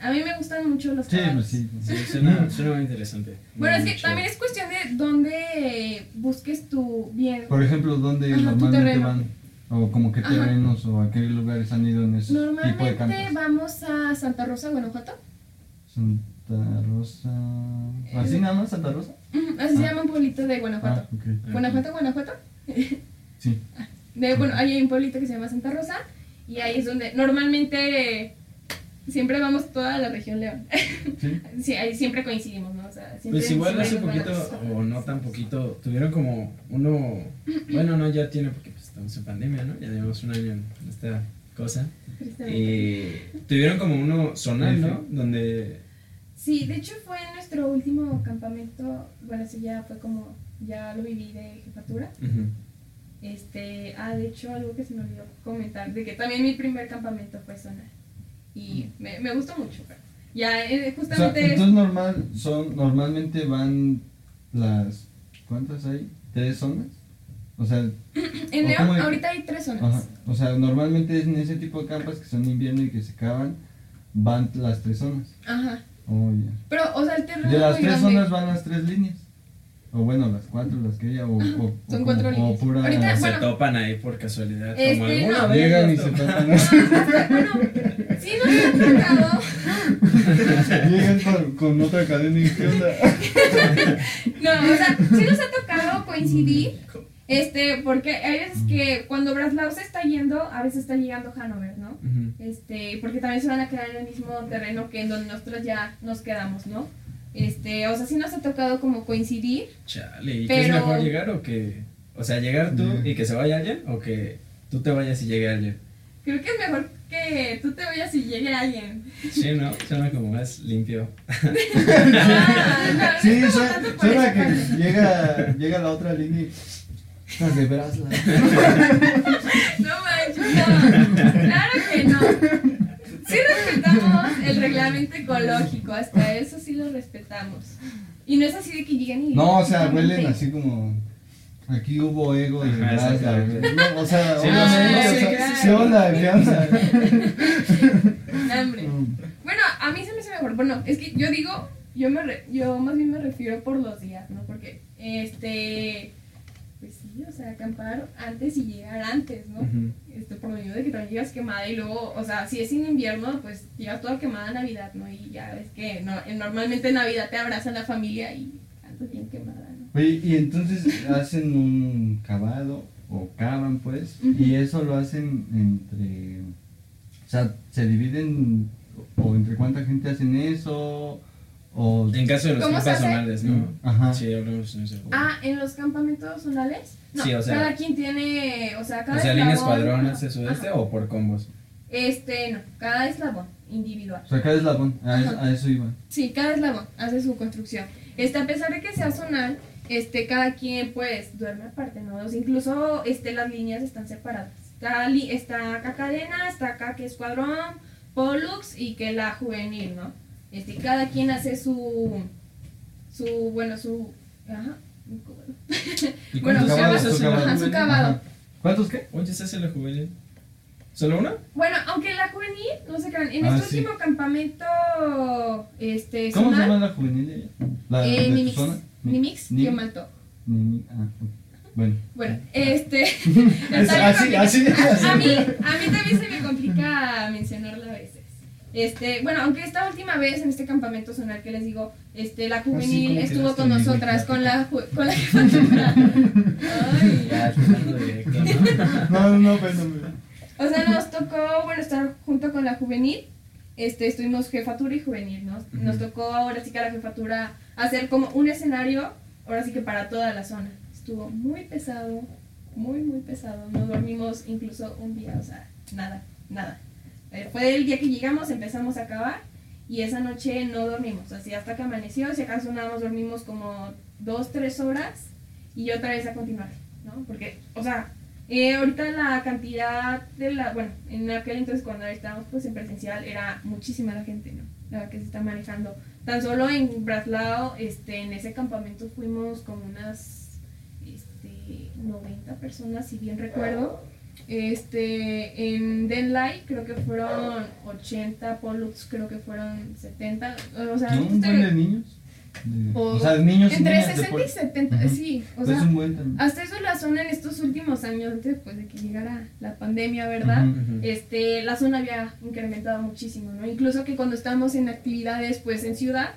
A mí me gustan mucho los
Sí,
cavados.
pues sí.
Sí, suena, suena muy interesante.
Bueno, es que también es cuestión de dónde busques tu bien.
Por ejemplo, ¿dónde
Ajá,
normalmente van? O como qué
Ajá.
terrenos o a qué lugares han ido en ese tipo de
Normalmente
campos.
vamos a Santa Rosa, Guanajuato.
Son Santa Rosa. ¿Así nada más, Santa Rosa?
Así se
Ah.
llama un pueblito de Guanajuato.
Ah, ok.
Guanajuato, Guanajuato.
Sí.
De, bueno, ahí hay un pueblito que se llama Santa Rosa y ahí es donde normalmente siempre vamos toda la región León.
Sí.
Sí, ahí siempre coincidimos, ¿no? O sea, siempre,
Pues igual hace poquito, o no tan poquito, tuvieron como uno, bueno, no, ya tiene porque pues, estamos en pandemia, ¿no? Ya llevamos un año en esta cosa. Y tuvieron como uno zonal, ¿no? Donde...
Sí, de hecho fue en nuestro último campamento, bueno, sí, ya fue como, ya lo viví de jefatura. Este, ah, de hecho, algo que se me olvidó comentar, de que también mi primer campamento fue zona. Y me, me gustó mucho, pero ya eh,
O sea,
justamente...
entonces normal, son, normalmente van las, ¿cuántas hay? ¿Tres zonas? O sea,
en
¿o
León
hay-
ahorita hay tres zonas.
ajá, o sea, normalmente en ese tipo de campas que son invierno y que se acaban, van las tres zonas.
Ajá.
Oh, ya.
Pero, o sea, el terreno
De
es
las
muy
tres
grande.
zonas van las tres líneas. O bueno, las cuatro, las que haya, o, o, o
Son
como-
cuatro
o
líneas.
pura...
Ahorita-
se
bueno.
topan ahí por casualidad.
Este,
como alguna
no.
vez
Llegan y se
topó.
topan.
bueno, sí nos ha tocado.
Llegan con, con otra cadena y ¿qué onda?
No, o sea, sí nos ha tocado coincidir. Este, porque hay veces que cuando Breslau se está yendo, a veces está llegando Hanover, ¿no? Este, porque también se van a quedar en el mismo terreno que en donde nosotros ya nos quedamos, ¿no? Este, o sea, sí nos ha tocado como coincidir.
Chale, ¿y qué es
Pero-
mejor llegar o que... O sea, llegar tú y que se vaya alguien o que tú te vayas y llegue alguien?
Creo que es mejor que tú te vayas y llegue alguien.
Sí, ¿no? Suena como más limpio.
Ah, no, no
Sí,
es
suena, que llega, llega la otra línea y... Las de Brasla.
No manches, no. Claro que no. Sí respetamos el reglamento ecológico, hasta eso sí lo respetamos. Y no es así de que lleguen y...
No, o sea, huelen así como... Aquí hubo ego de
exactamente.
No, o sea,
Sí,
obviamente,
no,
o
sí,
sea,
claro.
¿qué onda? ¿Qué onda?
No, hombre. Bueno, a mí se me hace mejor. Bueno, es que yo digo, yo me re- yo más bien me refiero por los días, ¿no? Porque, este, sí, o sea, acampar antes y llegar antes, ¿no?
Ujú.
Este, por lo de que también llegas quemada y luego, o sea, si es en invierno, pues llegas toda quemada a Navidad, ¿no? Y ya ves que no, en- normalmente en Navidad te abraza la familia y andas bien quemada, ¿no?
Oye, y entonces hacen un cavado o cavan pues
Ujú.
y eso lo hacen entre o sea se dividen o entre cuánta gente hacen eso o
En caso de los
¿Cómo se
campas
hace?
zonales, ¿no?
Ajá.
Sí, hablamos en eso.
Ah, en los campamentos zonales, no,
Sí, o sea-
cada quien tiene, o sea, cada
o sea, línea escuadrón, este, sudeste
ajá.
o por combos.
Este, no, cada eslabón individual.
o sea cada eslabón a, a eso iba
Sí, cada eslabón hace su construcción. Este, a pesar de que sea zonal, este, cada quien pues duerme aparte, ¿no? O sea, incluso este, las líneas están separadas. Está, li- está acá cadena, está acá que escuadrón, Pollux y que la juvenil, ¿no? Este, cada quien hace su, su, bueno, su, ajá,
¿Y
Bueno,
cuántos
su cavado,
hacen
su
la
cavado.
Ajá, su
juvenil?
cavado.
Ajá. ¿cuántos qué?
Oye, ¿se hace la juvenil? ¿Solo una?
Bueno, aunque la juvenil, no se crean, en
Ah,
este
sí.
último campamento, este,
¿cómo se llama la juvenil de ella? la
eh,
de zona?
Mató.
Ni- ah, ok. bueno
Bueno, este.
Así, así, así.
A, mí, a mí también se me complica mencionarlo a veces. Este, bueno, aunque esta última vez en este campamento zonal que les digo, este, la juvenil estuvo con nosotras, con la, ju- con la jefatura. Ay.
Ya, empezando directo, ¿no?
no pues, no, no.
O sea, nos tocó, bueno, estar junto con la juvenil. Este, estuvimos jefatura y juvenil, ¿no? Nos tocó ahora sí que a la jefatura hacer como un escenario, ahora sí que para toda la zona. Estuvo muy pesado, muy, muy pesado. No dormimos incluso un día, o sea, nada, nada. Eh, fue el día que llegamos, empezamos a acabar y esa noche no dormimos, así hasta que amaneció, si acaso nada más dormimos como dos, tres horas y otra vez a continuar, ¿no? Porque, o sea, eh, ahorita la cantidad de la, bueno, en aquel entonces cuando estábamos pues en presencial era muchísima la gente, ¿no? La que se está manejando. Tan solo en Braslao, este, en ese campamento fuimos como unas, este, 90 personas, si bien recuerdo. Este, en Denlai creo que fueron 80, Pollux creo que fueron 70, o sea,
¿No? un
este-
buen de niños de-
O
o sea, niños y
Entre
de
60 y
pueblo.
70,
Ujú.
sí. O
Es
sea,
un buen también.
hasta eso la zona en estos últimos años, antes pues, de que llegara la pandemia, ¿verdad? Este, la zona había incrementado muchísimo, ¿no? Incluso que cuando estábamos en actividades, pues en ciudad,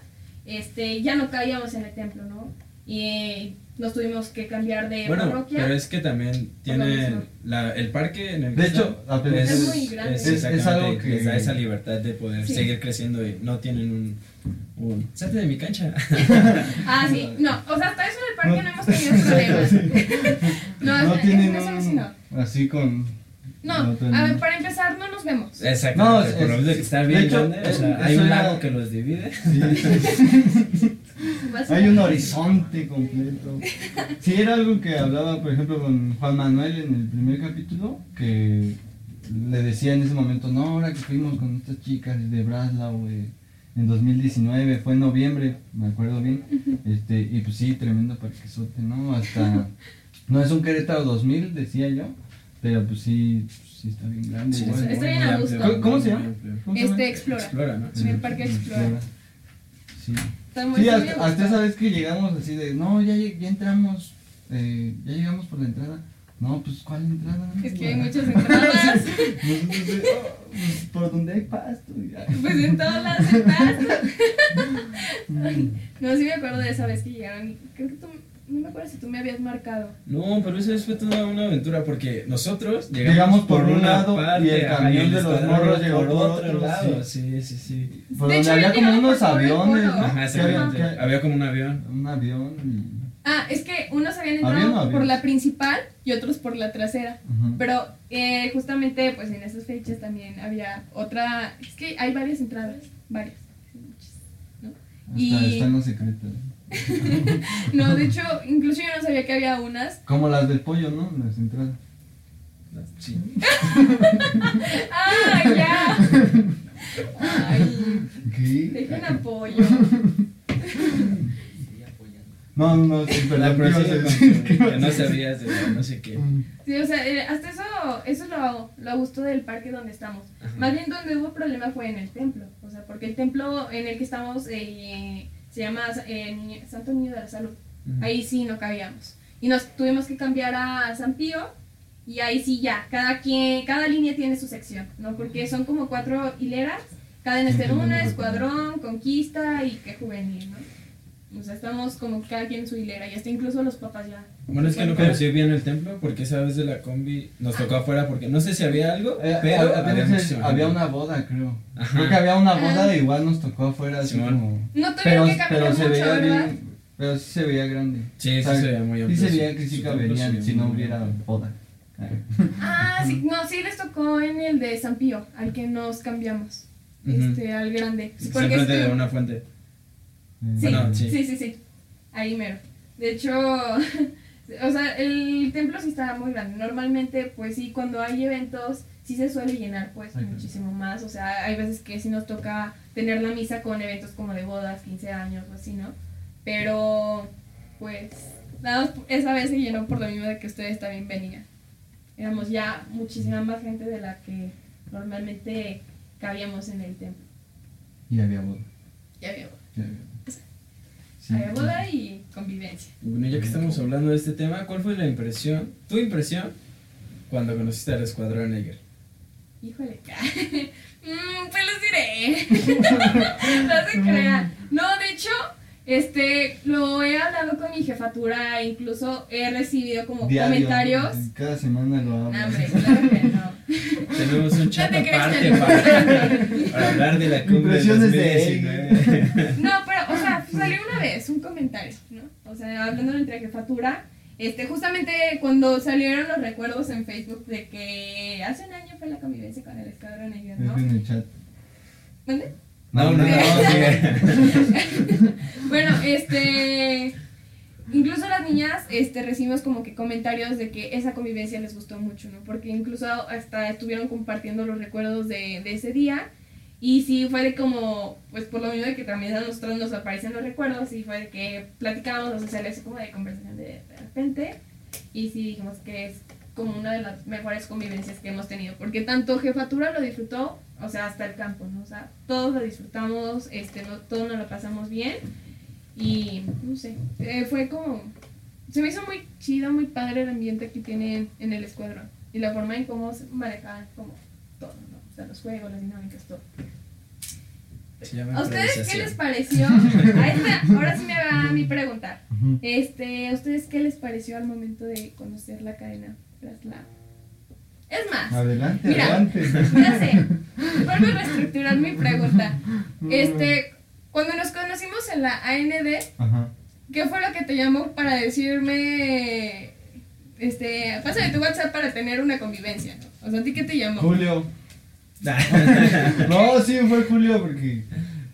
este, ya no caíamos en el templo, ¿no? Y eh, nos tuvimos que cambiar de
Bueno,
parroquia.
pero es que también
lo
tiene la, el parque en el que
De
está
hecho, apenas-
Es muy grande.
es
Es- es
exactamente,
algo que-
les da esa libertad de poder
Sí.
seguir creciendo y no tienen un, un salte de mi cancha.
Ah, sí, no, o sea, hasta eso en el parque no,
No.
hemos tenido problemas. no,
no
es-
tienen un, así con...
No, a ver, para empezar, no nos vemos.
Exactamente,
No,
por
es-
lo menos de que está
de
bien
hecho,
grande, o sea,
es-
hay un
era-
lago que los divide.
sí. Hay un horizonte completo. Sí, era algo que hablaba, por ejemplo, con Juan Manuel en el primer capítulo, que le decía en ese momento, no, ahora que fuimos con estas chicas de Breslau eh, en 2019, fue en noviembre, me acuerdo bien, este, y pues sí, tremendo parquesote, ¿no? Hasta, no es un Querétaro 2000, decía yo, pero pues sí, sí está bien grande.
Sí,
igual,
está
igual.
bien a gusto.
¿Cómo- cómo se llama?
Este, explora.
Explora, ¿no?
En el parque Explora.
Sí.
Muy,
Sí, hasta, esa vez que llegamos así de, no, ya, ya entramos, eh, ya llegamos por la entrada. No, pues, ¿cuál entrada?
Es que hay muchas entradas.
"Oh, pues, por donde hay pasto. ya.
Pues en todas las entradas.
Mm.
No, sí me acuerdo de esa vez que llegaron. Creo que tú, no me acuerdo si tú me habías marcado.
No, pero eso fue toda una aventura porque nosotros llegamos,
Llegamos por un lado y el camión de los morros llegó
por otro
otro,
lado. Sí, sí, sí.
Por
De
donde
hecho,
había como unos aviones.
Ajá, exactamente.
había-
como un avión.
Un avión y...
Ah, es que unos habían
¿Avión
entrado
avión?
por la principal y otros por la trasera. Pero eh, justamente pues en esas fechas también había otra... Es que hay varias entradas, varias. ¿no?
Hasta
y-
están los secretos.
No, de hecho, incluso yo no sabía que había unas.
Como las del pollo, ¿no? Las entradas.
Sí.
¡Ah, ya! Ay,
¿Qué?
dejen apoyo.
No, no, no, sí,
La
perdón,
con
¿Qué
que no sabías de no sé qué.
Sí, o sea, eh, hasta eso, eso es lo, lo gusto del parque donde estamos.
Ajá.
Más bien donde hubo problema fue en el templo. O sea, porque el templo en el que estamos eh, se llama eh, Niño- Santo Niño de la Salud. Ahí sí no cabíamos. Y nos tuvimos que cambiar a San Pío. Y ahí sí ya, cada quien, cada línea tiene su sección, ¿no? Porque son como cuatro hileras, cada en este una, escuadrón, conquista y que juvenil, ¿no? O sea, estamos como cada quien en su hilera y hasta incluso los papás ya.
Bueno, es que no conocí bien el templo porque esa vez de la combi nos tocó afuera porque no sé si había algo,
Eh,
pero
había,
había,
había-
muchísima
había
gente.
una boda, creo.
Ajá.
Creo que había una boda
Ajá.
e igual nos tocó afuera, así como...
No tuvieron
Pero,
que caminar
pero se
mucho,
veía
¿verdad?
bien, pero sí se veía grande.
Sí, sí
O sea,
se veía muy
Sí
amplio,
se
sí.
veía que sí
Su templo
caberían
se
si no hubiera boda.
Ah, sí, no, sí les tocó en el de San Pío, al que nos cambiamos. Este, al grande.
Sí,
Porque este-
de una fuente.
Sí,
Bueno,
sí,
sí.
sí, sí, Ahí mero. De hecho, o sea, el templo sí está muy grande. Normalmente, pues sí, cuando hay eventos, sí se suele llenar, pues, muchísimo más. O sea, hay veces que sí nos toca tener la misa con eventos como de bodas, 15 años o así, ¿no? Pero, pues, nada más esa vez se llenó por lo mismo de que ustedes también venían. Éramos ya muchísima más gente de la que normalmente cabíamos en el templo.
Y había boda.
Ya había boda.
y había boda.
Había boda y convivencia.
Bueno, ya que estamos hablando de este tema, ¿cuál fue la impresión, tu impresión, cuando conociste al Escuadrón Neger?
Híjole. Mm, pues les diré. no se crean. No, de hecho, este, lo he hablado con mi jefatura, incluso he recibido como
Diario,
comentarios.
Cada semana lo hablo.
No, hombre, claro que no.
Tenemos un chat aparte para, para hablar de la cumbre
Impresiones de
2019.
No, pero, salió una vez un comentario, ¿no? O sea, hablando entre jefatura, este, justamente cuando salieron los recuerdos en Facebook de que hace un año fue la convivencia con el escuadrón negro, ¿no?
Dejen el chat.
¿Mande?
No, no, no, sigue.
Bueno, este. Incluso las niñas este, recibimos como que comentarios de que esa convivencia les gustó mucho, ¿no? Porque incluso hasta estuvieron compartiendo los recuerdos de, de ese día. Y sí fue de como, pues por lo mismo de que también a nosotros nos aparecen los recuerdos, y fue de que platicábamos, o sea, salió así como de conversación de, repente. Y sí dijimos que es como una de las mejores convivencias que hemos tenido. Porque tanto jefatura lo disfrutó, o sea, hasta el campo, ¿no? O sea, todos lo disfrutamos, este, no, todos nos lo pasamos bien. Y no sé, eh, fue como. Se me hizo muy chido, muy padre el ambiente que tienen en el escuadrón. Y la forma en cómo se manejaban como todo, ¿no? Sea, los juegos, las dinámicas, todo. ¿A ustedes qué les pareció? A ahora sí me va mi pregunta. Este, ¿a ustedes qué les pareció al momento de conocer la cadena? Es más,
Adelante,
Mira.
adelante.
ya sé, vuelvo a reestructurar mi pregunta. Este, cuando nos conocimos en la AND,
Ajá.
¿qué fue lo que te llamó para decirme, este, pásame tu WhatsApp para tener una convivencia? ¿no? O sea, ¿a ti qué te llamó?
Julio. No, sí, fue Julio porque,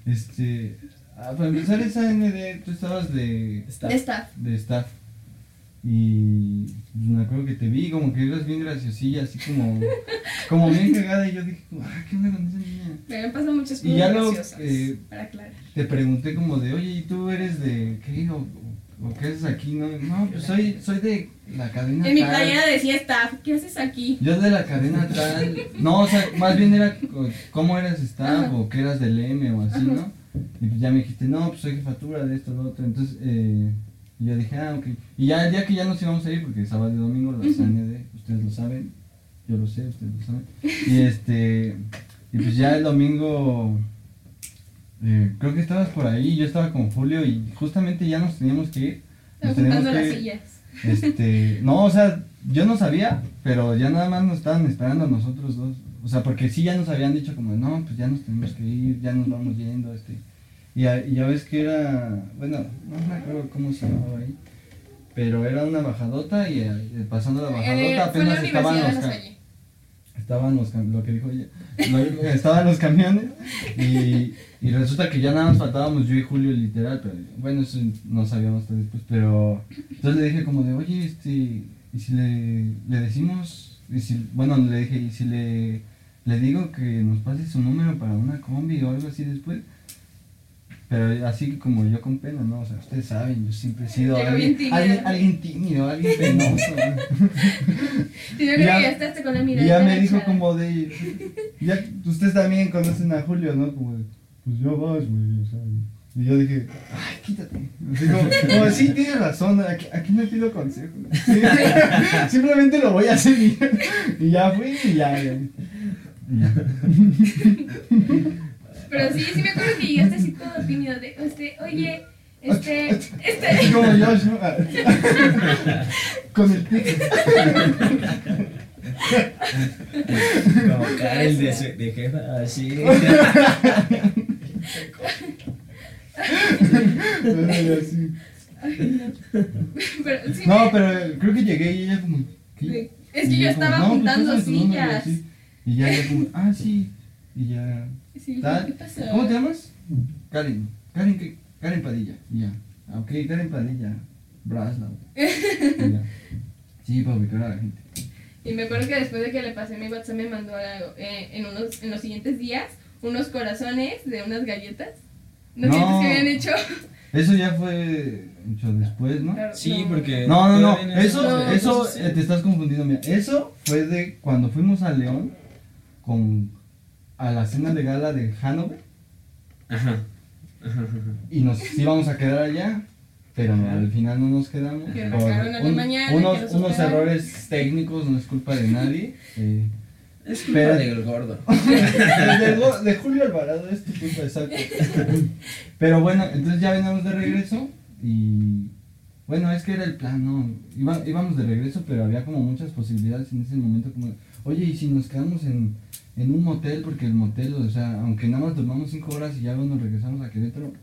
este, ah, para empezar esa ND, tú estabas de.
Esta.
de staff y pues, me acuerdo que te vi como que eras bien graciosilla, así como, como bien cagada y yo dije, ah, ¿qué onda con esa niña?
Me habían pasado muchas
Y
cosas
lo,
graciosas,
eh,
para aclarar.
Te pregunté como de, oye, ¿y tú eres de qué? ¿O, o- qué haces aquí? No, no pues soy, soy de la cadena
En mi
tal".
playera decía staff, ¿qué haces aquí?
Yo de la cadena tal. No, o sea, más bien era cómo eras staff
Ajá.
o que eras del M o así,
Ajá.
¿no? Y pues ya me dijiste, no, pues soy jefatura de esto, lo otro. Entonces, eh, y yo dije, ah, ok. Y ya el día que ya nos íbamos a ir, porque sábado y domingo las
Ujú.
AND, ustedes lo saben, yo lo sé, ustedes lo saben. Y este, y pues ya el domingo, eh, creo que estabas por ahí, yo estaba con Julio y justamente ya nos teníamos que ir. Nos teníamos que
las sillas.
Este, no, o sea, yo no sabía, pero ya nada más nos estaban esperando a nosotros dos. O sea, porque sí ya nos habían dicho como, no, pues ya nos tenemos que ir, ya nos vamos yendo, este. Y ya, y ya ves que era, bueno, no me acuerdo cómo se llamaba ahí, pero era una bajadota y eh, pasando la
Eh,
bajadota apenas estaban los. Estaban los lo que dijo ella, estaban los camiones y, y resulta que ya nada más faltábamos yo y Julio literal, pero bueno, eso no sabíamos después, pero entonces le dije como de, oye, este, y si le, le decimos, y si, bueno, le dije, y si le, le digo que nos pase su número para una combi o algo así después, pero así como yo con pena, ¿no? O sea, ustedes saben, yo siempre he sido alguien,
bien tímido.
alguien, alguien tímido, alguien penoso.
Sí, yo
Y
creo
ya-
que ya estás con la
Y
mirada.
ya me dijo como de. Ya, ustedes también conocen a Julio, ¿no? Como de. Pues ya vas, güey. O sea, y yo dije, ay, quítate. Así como, como sí, tienes razón. Aquí, aquí no pido consejo. Sí, simplemente lo voy a hacer. Y, y ya fui y ya. ya.
Pero sí, sí me acuerdo que llegaste así todo tímido de, este, oye, este,
Así
este.
como Joshua. Con el pico.
Como Karen de, su- de jefa, así.
Ay, así.
Pero, sí,
No, pero creo que llegué y ella como. ¿qué?
Es que
Y
yo
como,
estaba
"No, pues,
juntando
pásame tu número",
sillas.
así. Y ya ella como, ah, sí. Y ya.
Sí,
tal.
¿qué pasó?
¿Cómo te llamas? Karen. Karen, ¿qué? Karen Padilla. Ya. Ah, ok, Karen Padilla. Braslau. Sí, para ubicar a la gente.
Y me acuerdo que después de que le pasé mi WhatsApp me mandó algo, eh, en, unos, en los siguientes días unos corazones de unas galletas. ¿No,
No.
sientes que habían hecho?
Eso ya fue mucho después, ¿no?
Claro,
Sí, porque.
No, no, no. Eso,
No,
eso
sí.
eh, te estás confundiendo. Mira, eso fue de cuando fuimos a León con a la cena de gala de Hanover
Ajá.
Y nos íbamos a quedar allá, pero al final no nos quedamos.
Que
por
mañana,
unos,
nos
unos errores técnicos, no es culpa de nadie. eh,
Es culpa
Pero-
del gordo.
de, Julio Alvarado es tu culpa, exacto. Pero bueno, entonces ya venimos de regreso y bueno, es que era el plan, ¿no? Iba- íbamos de regreso, pero había como muchas posibilidades en ese momento como, oye, ¿y si nos quedamos en, en un motel? Porque el motel, o sea, aunque nada más dormamos cinco horas y ya luego nos regresamos a Querétaro,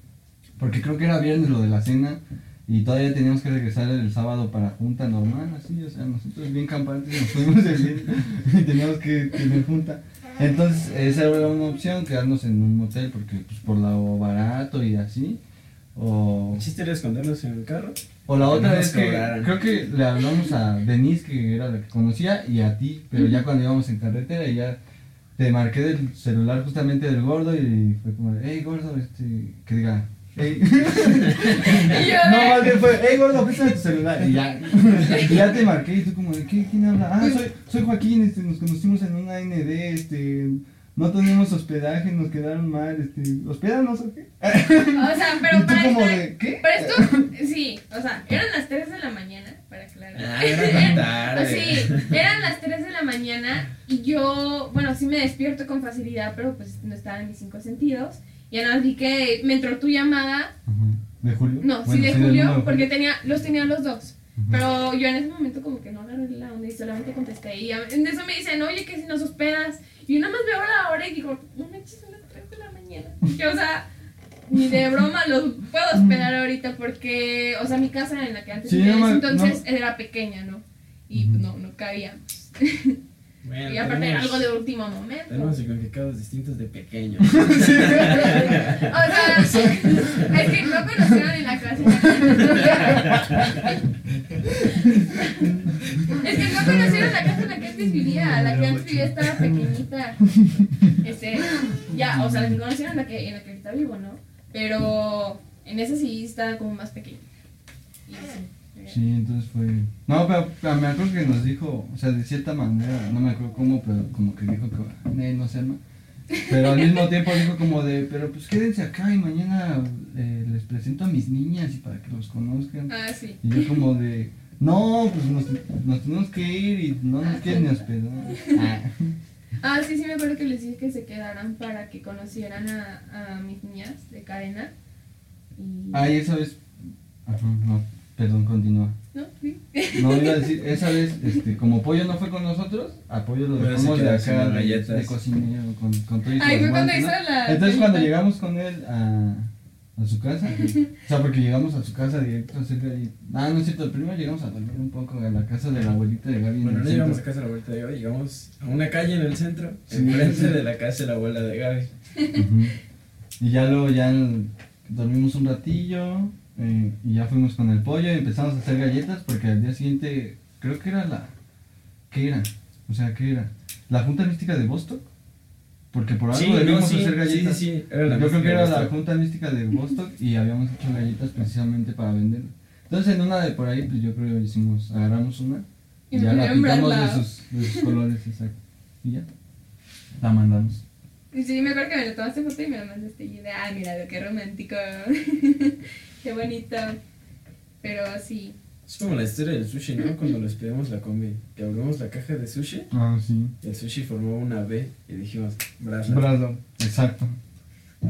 porque creo que era viernes lo de la cena y todavía teníamos que regresar el sábado para junta normal, así, o sea, nosotros bien campantes nos fuimos de bien y teníamos que tener junta. Entonces, esa era una opción, quedarnos en un motel, porque pues por lo barato y así. O,
¿El chiste era escondernos en el carro?
o la otra es que
cobraran.
creo que le hablamos a Denise, que era la que conocía, y a ti, pero ya cuando íbamos en carretera y ya te marqué del celular justamente del gordo y fue como, hey gordo, este, que diga, hey. No, más bien fue, hey gordo, préstame tu celular. Y ya, y ya te marqué y tú como, de, ¿qué, ¿quién habla? Ah, soy, soy Joaquín, este, nos conocimos en una ND, este, no tenemos hospedaje, nos quedaron mal, este, hospedanos o qué.
O sea, pero para
como
estar-
de, ¿qué?
Pero esto, sí, o sea, eran las 3 de la mañana, aclarar.
Ah, era tan tarde.
Sí, eran las 3 de la mañana y yo, bueno, sí me despierto con facilidad, pero pues no estaba en mis cinco sentidos. Y nada más vi que me entró tu llamada.
¿De Julio?
No,
Bueno,
sí, de Julio, porque tenía, los tenía los dos. Pero yo en ese momento como que no agarré la onda y solamente contesté. Y a- en eso me dicen, oye, que si nos hospedas. Y yo nada más veo la hora y digo, no manches, son las 3 de la mañana. Que, o sea, ni de broma los puedo hospedar ahorita porque, o sea, mi casa en la que antes
Sí,
vivía en
no
entonces era pequeña, ¿no? Y pues,
Ujú.
no, no cabíamos.
Bueno,
Y aparte era
tenemos-
algo de último momento.
Tenemos significados distintos de pequeño.
O sea, es que no conocieron en la clase. Es que no conocieron la casa en la que antes vivía. La que antes vivía estaba pequeñita. Este, ya, o sea, la que conocieron la que, en la que ahorita vivo, ¿no? Pero en esa sí estaba como más pequeña. Y sí.
Sí, entonces fue... No, pero, pero me acuerdo que nos dijo, o sea, de cierta manera, no me acuerdo cómo, pero como que dijo que "Eh, no se arma. Pero al mismo tiempo dijo como de, pero pues quédense acá y mañana eh, les presento a mis niñas y para que los conozcan.
Ah, sí.
Y yo como de, no, pues nos, nos tenemos que ir y no nos quieren ni hospedar. Ah.
Ah, sí, sí, me acuerdo que les dije que se quedaran para que conocieran a, a mis niñas de cadena. Y...
Ah, y esa vez, ajá, no, perdón, continúa.
¿No? ¿Sí?
No, iba a decir, esa vez, este, como Pollo no fue con nosotros, a Pollo lo dejamos de acá de, de cocinero con, con todo y
Ay, fue cuando hizo la.
Entonces cuando llegamos con él a, a su casa, o sea, porque llegamos a su casa directo a hacer galletas. Ah, no es cierto, primero llegamos a dormir un poco a la casa de la abuelita de Gaby en
Bueno, no llegamos a casa de la abuelita de Gaby, llegamos a una calle en el centro,
Sí.
enfrente de la casa de la abuela de Gaby.
Y ya luego ya el- dormimos un ratillo eh, y ya fuimos con el pollo y empezamos a hacer galletas porque al día siguiente creo que era la... ¿Qué era? O sea, ¿qué era? ¿La Junta Mística de Bostock? Porque por algo
Sí, no, sí,
hacer galletas.
sí, sí, era la
Yo creo que era la. Junta Mística de Bostock y habíamos hecho galletas precisamente para vender. Entonces en una de por ahí, pues yo creo que hicimos, agarramos una y,
Y
ya la pintamos de sus, de sus colores, exacto. Y ya, la mandamos.
Y sí, me acuerdo que me le tomaste foto y me la mandaste. Y yo de, ah, mira, qué romántico. qué bonito. Pero sí.
Es como la historia del sushi, ¿no? Cuando les pedimos la combi, que abrimos la caja de sushi,
Ah, sí.
y el sushi formó una B y dijimos.
Brazo, exacto.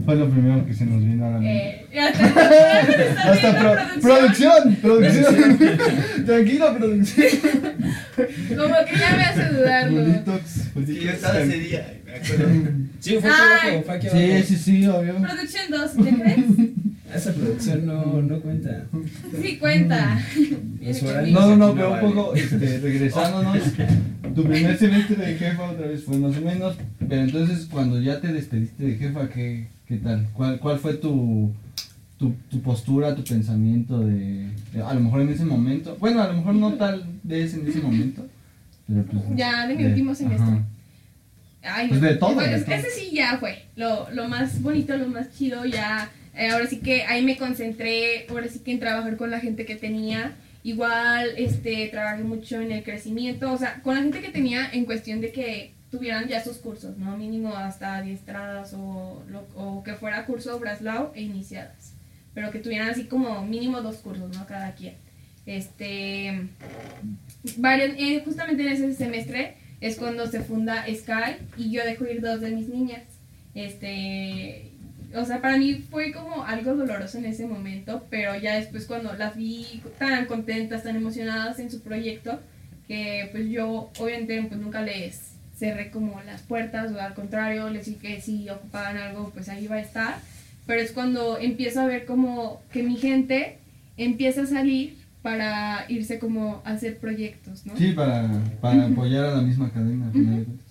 Fue lo primero que se nos vino a la mente.
Eh, hasta,
Hasta pro- producción, producción. Tranquilo, producción.
Como que ya me hace dudarlo.
Bullitox,
Sí, yo estaba ese día.
Sí, fue aquí fue aquí.
Sí, sí, sí, obvio.
Producción 2, ¿te crees?
Esa producción no, no cuenta.
Sí, cuenta.
Horarios
No, no, pero un poco este, regresándonos. Tu primer semestre de jefa otra vez fue más o menos. Pero entonces, cuando ya te despediste de jefa, ¿qué, qué tal? ¿Cuál, cuál fue tu, tu, tu postura, tu pensamiento de, de- A lo mejor en ese momento. Bueno, a lo mejor no tal vez en ese momento. Pero pues.
Ya, de mi último semestre.
ajá.
Ay,
Pues
no.
de todo,
Pues,
de todo.
ese sí ya fue lo, lo más bonito, lo más chido. Ya, eh, ahora sí que ahí me concentré, ahora sí que en trabajar con la gente que tenía. Igual, este, trabajé mucho en el crecimiento, o sea, con la gente que tenía en cuestión de que tuvieran ya sus cursos, ¿no? Mínimo hasta adiestradas o, lo- o que fuera curso Braslao e iniciadas. Pero que tuvieran así como mínimo dos cursos, ¿no? Cada quien. Este, varios, eh, justamente en ese semestre es cuando se funda Sky y yo dejo ir dos de mis niñas. Este, o sea, para mí fue como algo doloroso en ese momento, pero ya después cuando las vi tan contentas, tan emocionadas en su proyecto, que pues yo obviamente pues nunca les cerré como las puertas o al contrario, les dije que si ocupaban algo pues ahí iba a estar, pero es cuando empiezo a ver como que mi gente empieza a salir para irse como a hacer proyectos, ¿no?
Sí, para, para apoyar a la misma cadena. al final de cuentas.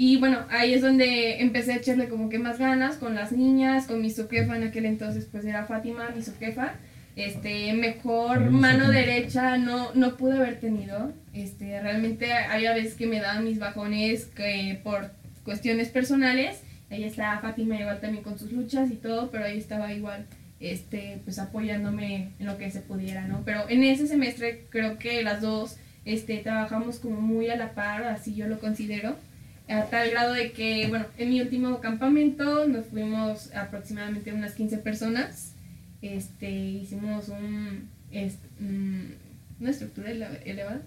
Y bueno, ahí es donde empecé a echarle como que más ganas con las niñas, con mi subjefa en aquel entonces pues era Fátima, mi subjefa. Este, mejor
Saludos,
mano derecha no, no pude haber tenido. Este, realmente había veces que me daban mis bajones que por cuestiones personales. Ahí estaba Fátima igual también con sus luchas y todo, pero ahí estaba igual este, pues apoyándome en lo que se pudiera, ¿no? Pero en ese semestre creo que las dos este, trabajamos como muy a la par, así yo lo considero. a tal grado de que, bueno, en mi último campamento nos fuimos aproximadamente unas 15 personas. Este, hicimos un, mm, una estructura ele- elevada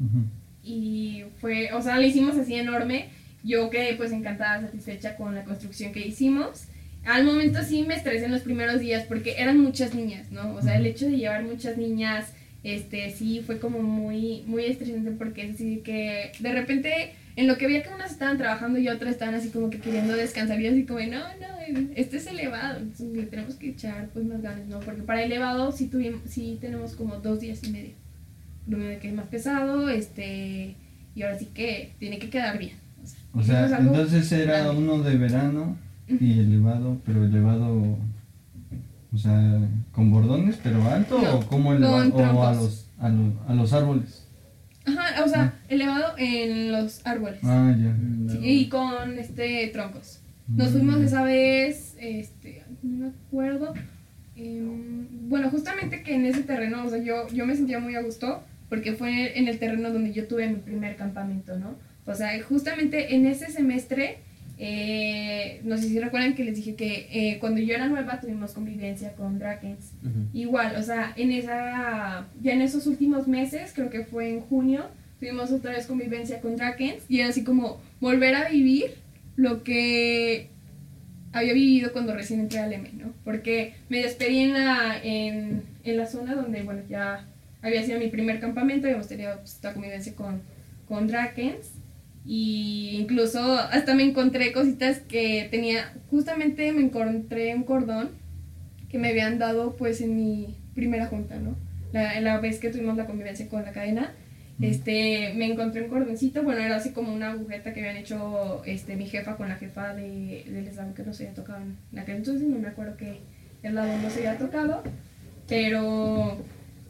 Ujú.
y fue, o sea, la hicimos así enorme. Yo quedé pues encantada, satisfecha con la construcción que hicimos. Al momento sí me estresé en los primeros días porque eran muchas niñas, ¿no? O sea, el hecho de llevar muchas niñas, este, sí fue como muy, muy estresante porque es así que de repente en lo que veía que unas estaban trabajando y otras estaban así como que queriendo descansar y yo así como, no, no, este es elevado, entonces le tenemos que echar pues más ganas, ¿no? Porque para elevado sí, tuvimos, sí tenemos como dos días y medio. Lo que es más pesado, este, y ahora sí que tiene que quedar bien. O sea,
O entonces era
grande.
uno de verano y elevado, pero elevado, o sea, con bordones, pero alto
No,
o como elevado o a los, a los a los árboles.
Ajá, o sea, elevado en los árboles.
Ah, ya.
Sí, y con este troncos. Nos
Mm.
fuimos esa vez, este, no me acuerdo. em, bueno, justamente que en ese terreno, o sea, yo, yo me sentía muy a gusto porque fue en el terreno donde yo tuve mi primer campamento, ¿no? O sea, justamente en ese semestre, eh, no sé si recuerdan que les dije que eh, cuando yo era nueva tuvimos convivencia con Drakens. Igual, o sea, en esa, ya en esos últimos meses, creo que fue en junio, tuvimos otra vez convivencia con Drakens y era así como volver a vivir lo que había vivido cuando recién entré al M, ¿no? Porque me despedí en la, en, en la zona donde, bueno, ya había sido mi primer campamento, habíamos tenido pues, esta convivencia con, con Drakens y incluso hasta me encontré cositas que tenía, justamente me encontré un cordón que me habían dado pues en mi primera junta, ¿no? La, la vez que tuvimos la convivencia con la cadena, este, me encontré un cordoncito, bueno, era así como una agujeta que habían hecho este, mi jefa con la jefa de, del eslabón que no se había tocado en aquel entonces, no me acuerdo qué eslabón no se había tocado, pero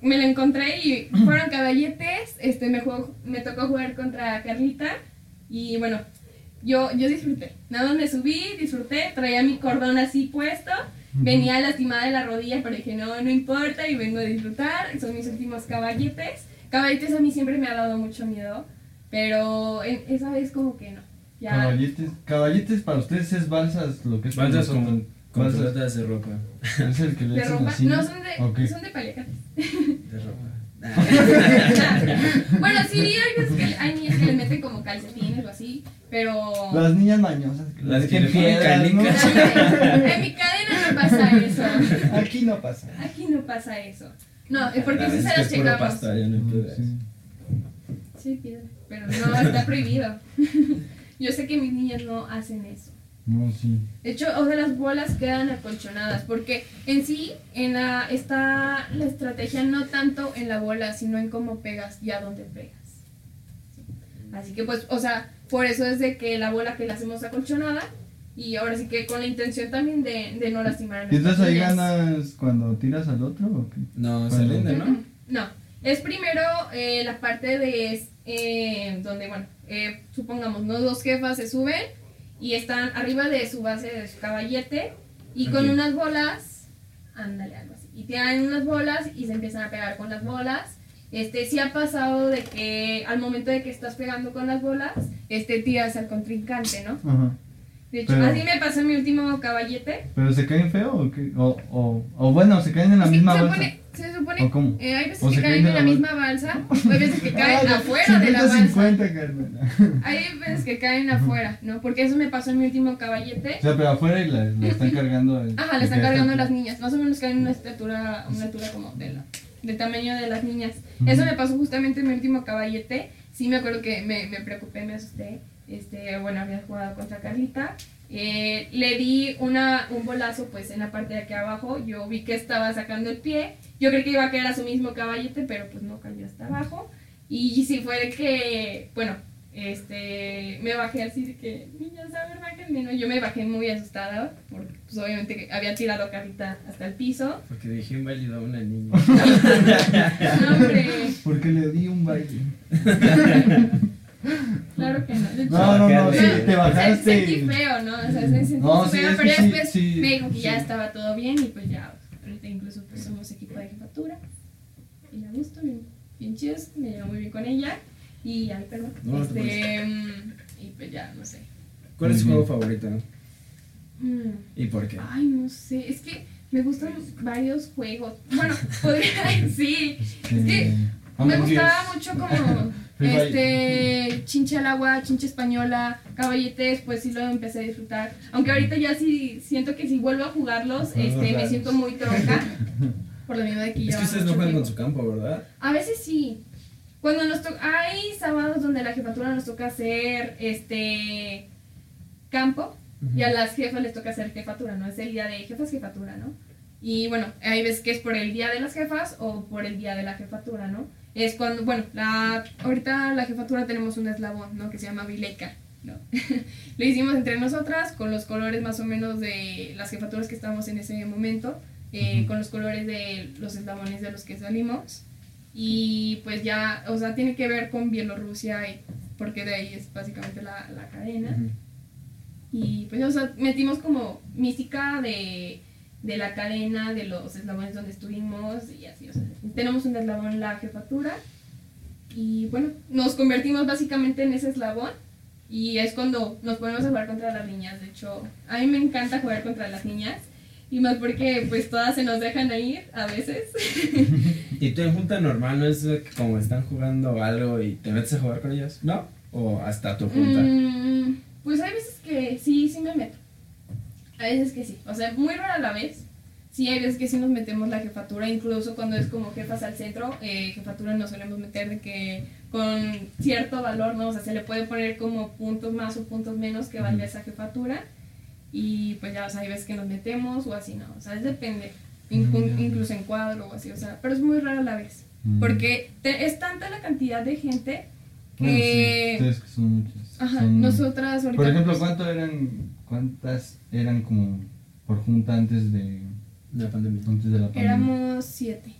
me la encontré y fueron caballetes, este, me, jugó- me tocó jugar contra Carlita y bueno, yo, yo disfruté, nada más me subí, disfruté, traía mi cordón así puesto, venía lastimada de la rodilla, pero dije, no, no importa y vengo a disfrutar, son mis últimos caballetes. Caballetes a mí siempre me ha dado mucho miedo, pero en- esa vez como que no. Ya,
Caballetes, caballetes para ustedes es balsas, lo que es
Balsas
como-
con, con
balsas.
de ropa.
Es el que le
de ropa,
así.
no, son de,
Ok.
son de paliacates.
De ropa.
bueno, sí, hay veces que hay niñas que le meten como calcetines o así, pero...
Las niñas mañosas.
Las que le ponen
piedras, ¿no?
canicas.
en mi cadena no pasa eso.
Aquí no pasa.
Aquí no pasa eso. No, es porque
La
sí
verdad
se
es
las
es
checamos.
pasto, ya no piedras.
Sí.
Sí, piedra. Pero no, está prohibido. Yo sé que mis niñas no hacen eso.
No, sí.
De hecho, o sea, las bolas quedan acolchonadas, porque en sí en la, está la estrategia no tanto en la bola, sino en cómo pegas y a dónde pegas. Sí. Así que pues, o sea, por eso es de que la bola que la hacemos acolchonada y ahora sí que con la intención también de, de no lastimar a
¿Y entonces ahí ganas cuando tiras al otro o qué?
No, se rinde, ¿no?
No, es primero eh, la parte de eh, donde, bueno, eh, supongamos, ¿no? Dos jefas se suben y están arriba de su base de su caballete y con
Ok.
unas bolas, ándale, algo así. Y tiran unas bolas y se empiezan a pegar con las bolas. Este, sí ha pasado de que al momento de que estás pegando con las bolas, este, tiras al contrincante, ¿no?
Ajá.
De hecho,
Pero-
así me pasó en mi último caballete.
¿Pero se caen feo o qué? O, o, o bueno, se caen en la
que
misma bolsa.
supone, se supone
¿O cómo?
eh, hay veces
¿O
que caen en la
la
misma balsa, o hay veces que caen
Ah,
afuera de la balsa.
50 Carmen.
Hay veces que caen afuera, ¿no? Porque eso me pasó en mi último caballete.
O sea, pero afuera y la, la están cargando. el-
Ajá, le
el
están cargando las niñas. Más o menos caen en una estatura, una altura como de la, del tamaño de las niñas. Eso me pasó justamente en mi último caballete. Sí me acuerdo que me, me preocupé, me asusté. Este, bueno, había jugado contra Carlita. Eh, le di una, un bolazo pues en la parte de aquí abajo. Yo vi que estaba sacando el pie. Yo creí que iba a caer a su mismo caballete, pero pues no cayó hasta abajo. Y sí fue de que, bueno, este, me bajé así de que, niñas, a ver, bájenme, ¿no? Yo me bajé muy asustada, porque pues obviamente que había tirado a Carlita hasta el piso.
Porque dije inválido a una niña.
No, hombre,
Porque le di un baile.
claro que no.
No, no, no, sí, te bajaste.
Sentí
y-
feo, ¿no? O sea, me sentí
No, sí,
feo,
es
pero
sí,
después
sí,
me dijo que ya estaba todo bien y pues ya, ahorita incluso pues somos jefatura. Y me gustó, bien, bien chidos, me llevo muy bien con ella. Y.
No, no te
este, y pues ya, no sé.
¿Cuál es tu juego favorito?
Mm.
¿Y por qué?
Ay, no sé, es que me gustan varios juegos. Bueno, podría, sí. Es que me gustaba
Us.
mucho como
Fire.
este chinche al agua, chinche española, caballetes, pues sí lo empecé a disfrutar. Aunque ahorita ya sí siento que si vuelvo a jugarlos, este me siento muy tronca. Por lo mismo de que
Es que ustedes no juegan con su campo, ¿verdad?
A veces sí. Cuando nos toca, hay sábados donde la jefatura nos toca hacer este campo y a las jefas les toca hacer jefatura, ¿no? Es el día de jefas jefatura, ¿no? Y bueno, hay veces que es por el día de las jefas o por el día de la jefatura, ¿no? Es cuando, bueno, la, ahorita la jefatura tenemos un eslabón, ¿no? Que se llama Vileca, ¿no? Lo hicimos entre nosotras con los colores más o menos de las jefaturas que estábamos en ese momento, eh, con los colores de los eslabones de los que salimos. Y pues ya, o sea, tiene que ver con Bielorrusia, y, porque de ahí es básicamente la, la cadena.
Ujú.
Y pues, o sea, metimos como mística de, de la cadena, de los eslabones donde estuvimos y así, o sea, tenemos un eslabón en la jefatura y bueno, nos convertimos básicamente en ese eslabón y es cuando nos ponemos a jugar contra las niñas. De hecho, a mí me encanta jugar contra las niñas y más porque pues todas se nos dejan ir a veces.
¿Y tú en junta normal no es como están jugando algo y te metes a jugar con ellos? ¿No? ¿O hasta tu junta?
Mm, pues hay veces que sí, sí me meto. A veces que sí. O sea, muy rara la vez. Sí, hay veces que sí nos metemos la jefatura, incluso cuando es como jefas al centro, eh, jefatura nos solemos meter de que con cierto valor, ¿no? O sea, se le puede poner como puntos más o puntos menos que valga esa jefatura. Y pues ya, o sea, hay veces que nos metemos o así, ¿no? O sea, es depende. Inclu-
Mm.
incluso en cuadro o así, o sea, pero es muy rara la vez.
Mm.
Porque te- es tanta la cantidad de gente
Bueno, sí,
que...
ustedes que son muchas.
Ajá,
Son-
nosotras ahorita.
Por ejemplo, ¿cuánto eran, ¿cuántas eran como por junta antes de,
La pandemia.
antes de la pandemia?
Éramos siete.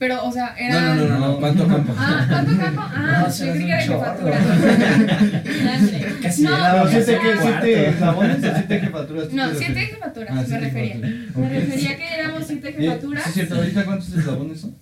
Pero, o sea,
No,
eran.
no, no, no, no. ¿Cuánto campo?
Ah, ¿cuánto campo? Ah,
No,
yo creí que era jefatura.
Casi
no,
era- Vamos
siete, que, siete eslabones o siete jefaturas. ¿tú
no,
te
siete jefaturas,
Ah,
me
siete
refería.
jefaturas.
Me refería que éramos siete
Eh,
jefaturas.
Sí, es cierto. ¿Ahorita cuántos eslabones son?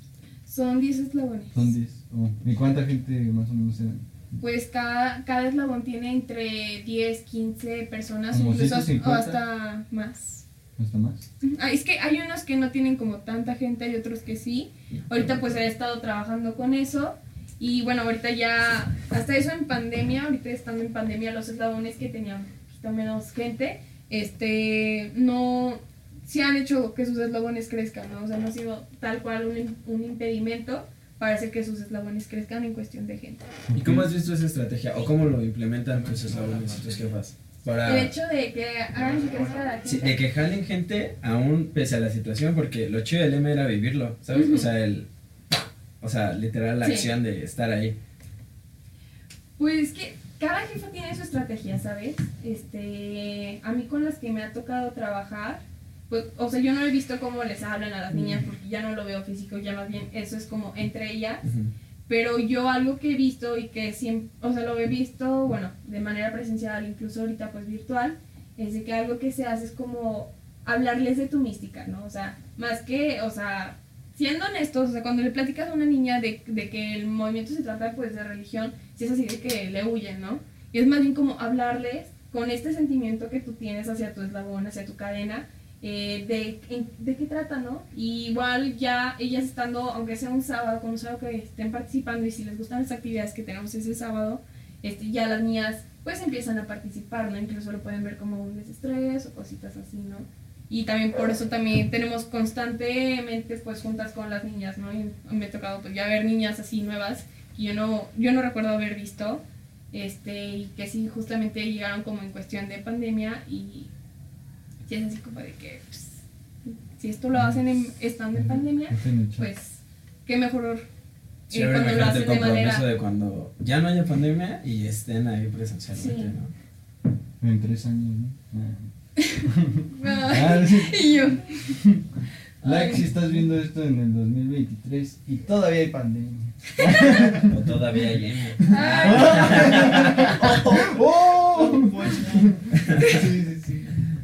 Son diez eslabones.
Son 10. Oh, ¿Y cuánta gente más o menos eran?
Pues cada, cada eslabón tiene entre 10, 15 personas,
Como
incluso
150.
o hasta más.
¿Hasta más?
Ah, es que hay unos que no tienen como tanta gente, hay otros que sí. Ahorita pues he estado trabajando con eso y bueno, ahorita ya, hasta eso en pandemia, ahorita estando en pandemia, los eslabones que tenían un poquito menos gente, este, no, sí han hecho que sus eslabones crezcan, ¿no? O sea, no ha sido tal cual un, un impedimento para hacer que sus eslabones crezcan en cuestión de gente.
¿Y cómo has visto esa estrategia? ¿O cómo lo implementan tus eslabones y tus jefas? Para...
El hecho de que hagan que crezca la gente.
Sí, de que jalen gente aún pese a la situación, porque lo chido del M era vivirlo, ¿sabes?
Ujú.
O sea, el... O sea, literal la
Sí.
acción de estar ahí.
Pues que cada jefa tiene su estrategia, ¿sabes? Este, a mí con las que me ha tocado trabajar, pues, o sea, yo no he visto cómo les hablan a las niñas porque ya no lo veo físico, ya más bien eso es como entre ellas.
Ujú.
Pero yo algo que he visto y que siempre, o sea, lo he visto, bueno, de manera presencial, incluso ahorita pues virtual, es de que algo que se hace es como hablarles de tu mística, ¿no? O sea, más que, o sea, siendo honestos, o sea, cuando le platicas a una niña de, de que el movimiento se trata pues de religión, si es así de que le huyen, ¿no? Y es más bien como hablarles con este sentimiento que tú tienes hacia tu eslabón, hacia tu cadena, eh, de, de qué trata, ¿no? Igual ya ellas estando, aunque sea un sábado, con un sábado que estén participando y si les gustan las actividades que tenemos ese sábado, este, ya las niñas pues empiezan a participar, ¿no? Incluso lo pueden ver como un desestrés o cositas así, ¿no? Y también por eso también tenemos constantemente pues juntas con las niñas, ¿no? Y me ha tocado pues ya ver niñas así nuevas que yo no, yo no recuerdo haber visto, este, y que sí justamente llegaron como en cuestión de pandemia y sí es así como de que pues, si esto lo hacen en- estando en pandemia, pues qué mejor
Sí,
eh,
ahora
cuando lo
el
hacen de
compromiso
manera...
de cuando ya no haya pandemia y estén ahí presencialmente,
Sí.
¿no?
En tres años, ¿no? Ah.
Ah,
Ah, sí.
y yo,
Like
Ay.
si estás viendo esto en el 2023 y todavía hay pandemia.
O todavía lleno.
ay,
¡Oh! Sí, sí, sí.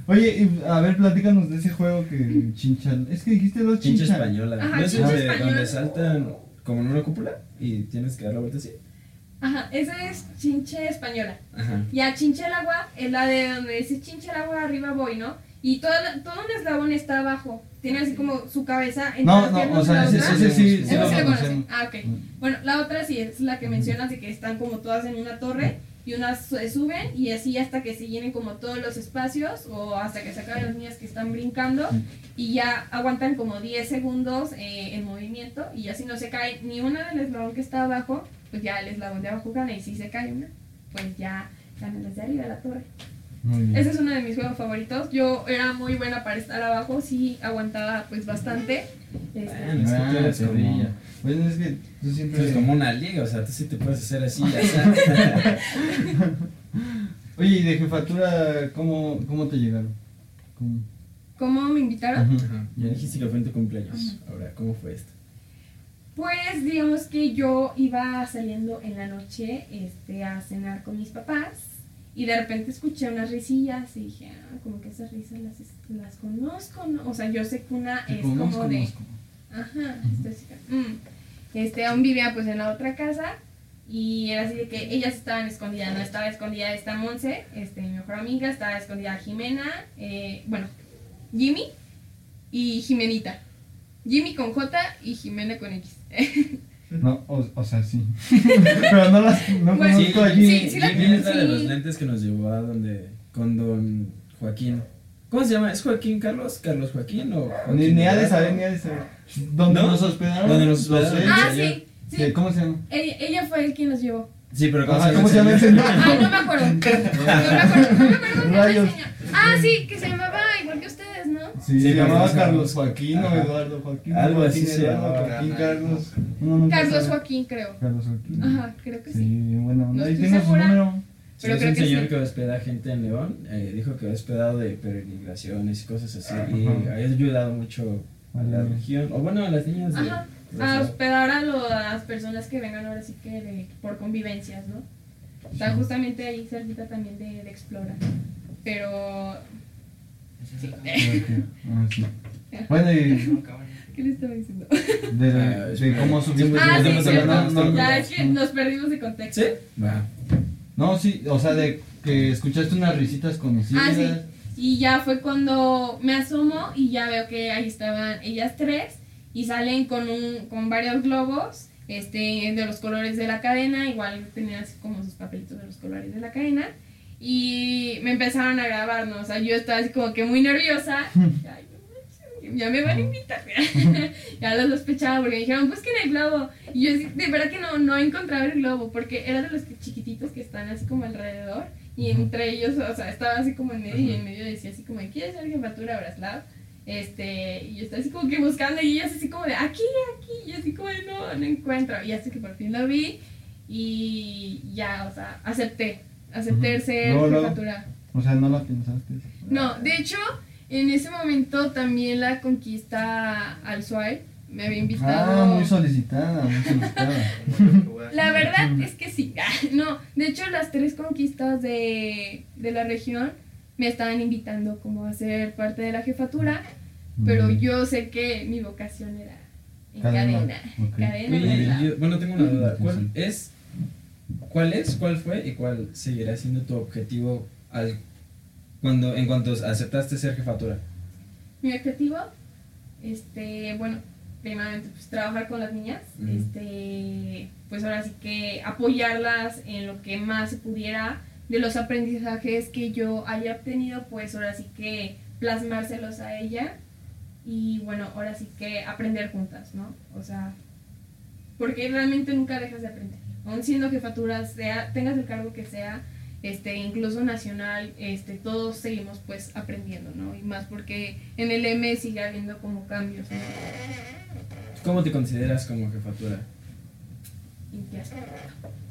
Oye, y, a ver, platícanos de ese juego que chinchan. Es que dijiste los
Chincha
chinchan.
española.
Ajá,
¿No es
chincha
donde,
española.
donde saltan como en una cúpula y tienes que dar la vuelta así?
Ajá, esa es chinche española.
Ajá.
Ya chinche el agua es la de donde dice chinche el agua, arriba voy, ¿no? Y todo, todo un eslabón está abajo. Tiene así como su cabeza entre
No,
las
no,
piernas
o sea, ese, sí, sí lo
sí lo conocen. Ah, ok. Bueno, la otra sí es la que mencionas de que están como todas en una torre y unas se suben y así hasta que se llenen como todos los espacios o hasta que se acaben las niñas que están brincando y ya aguantan como 10 segundos eh, en movimiento y ya si no se cae ni una del eslabón que está abajo, pues ya el eslabón de abajo gana y si se cae una, pues ya ganan las de arriba la torre. Ese es uno de mis juegos favoritos. Yo era muy buena para estar abajo, sí aguantaba pues bastante. Este,
Bueno, es que tú eres como.
Bueno, es que tú
tú
siempre...
eres como una liga, o sea, tú sí te puedes hacer así.
Oye, ¿y de jefatura cómo, cómo te llegaron? ¿Cómo?
¿Cómo me invitaron?
Ajá. Ya dijiste que fue en tu cumpleaños. Ahora, ¿cómo fue esto?
Pues digamos que yo iba saliendo en la noche este, a cenar con mis papás y de repente escuché unas risillas y dije, ah, como que esas risas las, las conozco, ¿no? O sea, yo sé que una es como
conozco,
de... Ajá, esto es- mm. Este, aún vivía pues en la otra casa y era así de que ellas estaban escondidas, no estaba escondida esta Monse, este, mi mejor amiga, estaba escondida Jimena, eh, bueno, Jimmy y Jimenita. Jimmy con J y Jimena con X.
No, o, o sea, sí. Pero no las no
Bueno,
conozco
sí,
allí.
sí, sí la-
es la de los lentes que nos llevó a donde, con don Joaquín. ¿Cómo se llama? ¿Es Joaquín Carlos? ¿Carlos Joaquín o
Ni,
Joaquín
ni ha de saber, ni ha de saber. ¿Dónde
¿No?
nos hospedaron?
¿Dónde nos hospedaron?
ah, sí, sí.
¿Qué- ¿Cómo se llama?
Ella, ella fue el quien nos llevó.
Sí, pero ¿cómo,
Ajá,
se,
¿Cómo se llama el
señor?
Ay, no me acuerdo. No me acuerdo, no me acuerdo cómo se llama
Rayos.
el señor. Ah, sí, que se llamaba igual que ustedes, ¿no?
Sí, se llamaba
Carlos
Joaquín o. Eduardo Joaquín.
Algo
Joaquín
así se
Eduardo,
llamaba.
Joaquín Carlos.
Carlos
sabe.
Joaquín, creo.
Carlos Joaquín.
Ajá, creo que
Sí,
sí.
bueno,
No
ahí tengo su número.
Sí,
Pero
es
creo
un
que
señor
sí.
que hospeda gente en León. eh, dijo que ha hospedado de peregrinaciones y cosas así. Y ha ayudado mucho a la región. O bueno, a las niñas de.
Ajá.
de
A hospedar a, lo- las personas que vengan ahora sí que de- por convivencias, ¿no? Está justamente ahí cerquita también de, de Explora. Pero. Sí.
Ah, sí. Bueno, y
¿Qué le estaba diciendo?
de,
Ah,
de cómo subimos.
Ah, sí,
hablar de
Ya,
esto.
es que nos perdimos de contexto.
¿Sí?
No, sí, o sea, de que escuchaste unas risitas conocidas.
Ah, sí. Y ya fue cuando me asomo y ya veo que ahí estaban ellas tres y salen con un con varios globos este de los colores de la cadena, igual tenían así como sus papelitos de los colores de la cadena y me empezaron a grabar, ¿no? O sea, yo estaba así como que muy nerviosa. Ay, manches, ya me van a invitar. ya lo sospechaba porque me dijeron, busquen el globo. Y yo de verdad que no, no encontraba el globo porque era de los chiquititos que están así como alrededor. Y entre ellos, o sea, estaba así como en medio y en medio decía así como, ¿quieres ser jefatura Braslav? Este, y yo estaba así como que buscando y ellas así como de, aquí, aquí, y yo así como de, no, no encuentro. Y hasta que por fin lo vi y ya, o sea, acepté, acepté ser
Luego, luego.
jefatura.
O sea, no la pensaste.
No, de hecho, en ese momento también la conquista al Suárez me había invitado.
Ah, muy solicitada, muy solicitada.
La verdad es que sí. No, de hecho las tres conquistas de, de la región me estaban invitando como a ser parte de la jefatura, pero yo sé que mi vocación era en
Cadena,
cadena.
ok.
Cadena.
Oye,
¿verdad?
yo- bueno, tengo una duda. ¿Cuál es, cuál es, cuál fue y cuál seguirá siendo tu objetivo al, cuando, en cuanto aceptaste ser jefatura?
Mi objetivo, este, bueno, primeramente pues trabajar con las niñas, este, pues ahora sí que apoyarlas en lo que más se pudiera de los aprendizajes que yo haya obtenido, pues ahora sí que plasmárselos a ella y bueno, ahora sí que aprender juntas, ¿no? O sea, porque realmente nunca dejas de aprender. Aún siendo jefatura, sea, tengas el cargo que sea, este, incluso nacional, este, todos seguimos pues aprendiendo, ¿no? Y más porque en el M sigue habiendo como cambios, ¿no?
¿Cómo te consideras como jefatura?
¿Y qué hacer?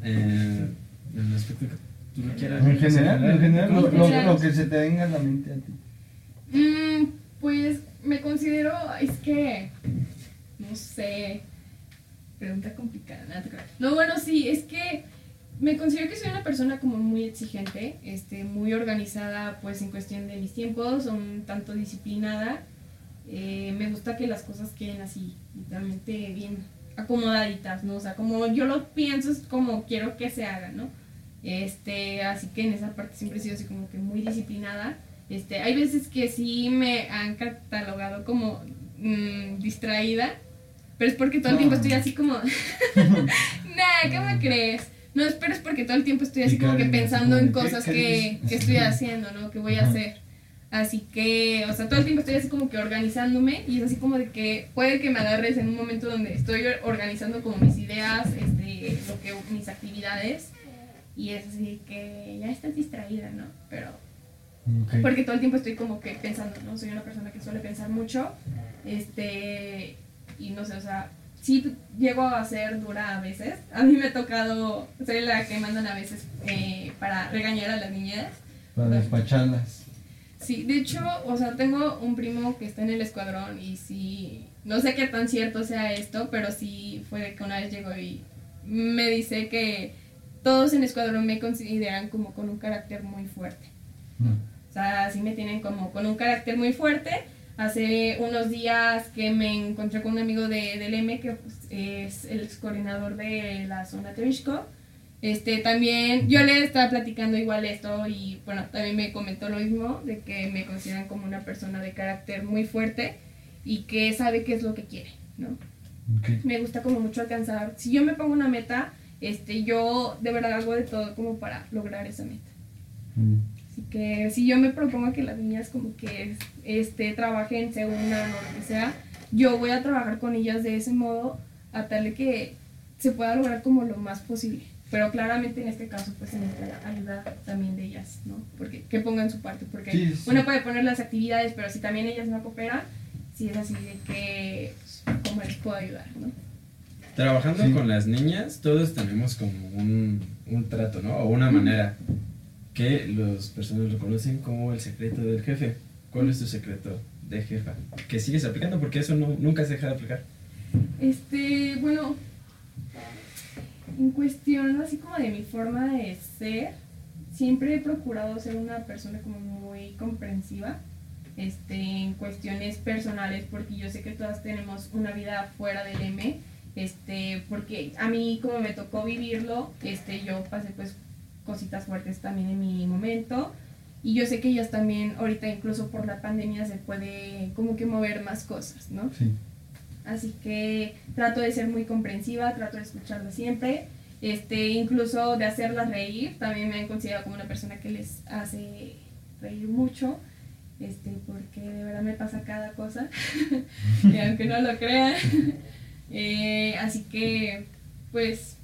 Eh, en el aspecto que tú quieras.
En general, en general,
¿Cómo
lo,
te
lo-
general.
lo que se te venga a la mente a ti.
Mm, pues me considero, es que, no sé, pregunta complicada. No, bueno, sí, es que me considero que soy una persona como muy exigente, este, muy organizada pues en cuestión de mis tiempos, un tanto disciplinada. Eh, me gusta que las cosas queden así, literalmente bien acomodaditas, ¿no? O sea, como yo lo pienso es como quiero que se haga, ¿no? Este, así que en esa parte siempre he sido así como que muy disciplinada. Este, hay veces que sí me han catalogado como mm, distraída, pero es porque todo el tiempo estoy así como, nah, ¿qué me crees? No, es- pero es porque todo el tiempo estoy así como que pensando en
como de, ¿qué-
cosas que, que estoy haciendo, ¿no? Que voy a hacer. Así que, o sea, todo el tiempo estoy así como que organizándome y es así como de que puede que me agarres en un momento donde estoy organizando como mis ideas, este, lo que, mis actividades y es así que ya estás distraída, ¿no? Pero porque todo el tiempo estoy como que pensando, ¿no? Soy una persona que suele pensar mucho, este, y no sé, o sea, sí llego a ser dura a veces. A mí me ha tocado ser la que mandan a veces eh, para regañar a las niñas.
Para despacharlas.
Sí, de hecho, o sea, tengo un primo que está en el escuadrón y sí, no sé qué tan cierto sea esto, pero sí fue que una vez llegó y me dice que todos en el escuadrón me consideran como con un carácter muy fuerte.
No.
O sea, sí me tienen como con un carácter muy fuerte. Hace unos días que me encontré con un amigo de, del M, que pues, es el ex coordinador de la zona Tevisco. Este, también yo le estaba platicando igual esto y bueno, también me comentó lo mismo, de que me consideran como una persona de carácter muy fuerte y que sabe qué es lo que quiere, ¿no?
Ok.
me gusta como mucho alcanzar. Si yo me pongo una meta, este, yo de verdad hago de todo como para lograr esa meta.
Mm.
Así que si yo me propongo que las niñas como que este, trabajen, se unan o lo que sea, yo voy a trabajar con ellas de ese modo a tal de que se pueda lograr como lo más posible. Pero claramente en este caso pues se necesita ayuda también de ellas, ¿no? Porque que pongan su parte, porque
Sí, sí.
uno puede poner las actividades, pero si también ellas no cooperan, si es así de que pues, cómo les puedo ayudar, ¿no?
Trabajando
Sí.
con las niñas, todos tenemos como un, un trato, ¿no? O una manera que las personas lo conocen como el secreto del jefe. ¿Cuál es tu secreto de jefa? Que sigues aplicando porque eso nunca se deja de aplicar.
Este, bueno, en cuestión así como de mi forma de ser, siempre he procurado ser una persona como muy comprensiva, este, en cuestiones personales, porque yo sé que todas tenemos una vida fuera del M, este, porque a mí como me tocó vivirlo, este, yo pasé pues cositas fuertes también en mi momento. Y yo sé que ellas también, ahorita incluso por la pandemia, se puede como que mover más cosas, ¿no?
Sí.
Así que trato de ser muy comprensiva, trato de escucharlas siempre, este, incluso de hacerlas reír. También me han considerado como una persona que les hace reír mucho, este, porque de verdad me pasa cada cosa, y aunque no lo crean. Eh, así que, pues,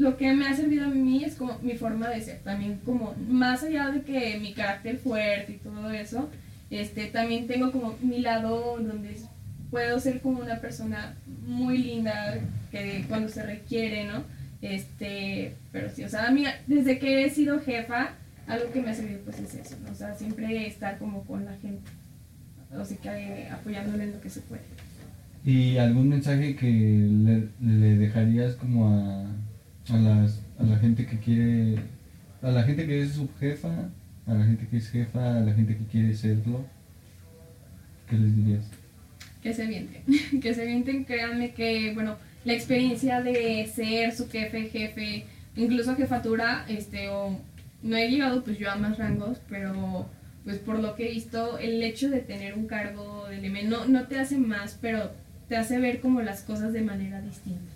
lo que me ha servido a mí es como mi forma de ser, también como más allá de que mi carácter fuerte y todo eso, este, también tengo como mi lado donde puedo ser como una persona muy linda que cuando se requiere, ¿no? Este, pero sí, o sea, a mí desde que he sido jefa, algo que me ha servido pues es eso, ¿no? O sea, siempre estar como con la gente, o sea, que eh, apoyándole en lo que se puede.
¿Y algún mensaje que le, le dejarías como a, a, las, a la gente que quiere, a la gente que es subjefa, a la gente que es jefa, a la gente que quiere serlo? ¿Qué les dirías?
que se vienten, que se vienten, créanme que, bueno, la experiencia de ser su jefe, jefe, incluso jefatura, este, o no he llegado pues yo a más rangos, pero pues por lo que he visto, el hecho de tener un cargo del M no, no te hace más, pero te hace ver como las cosas de manera distinta.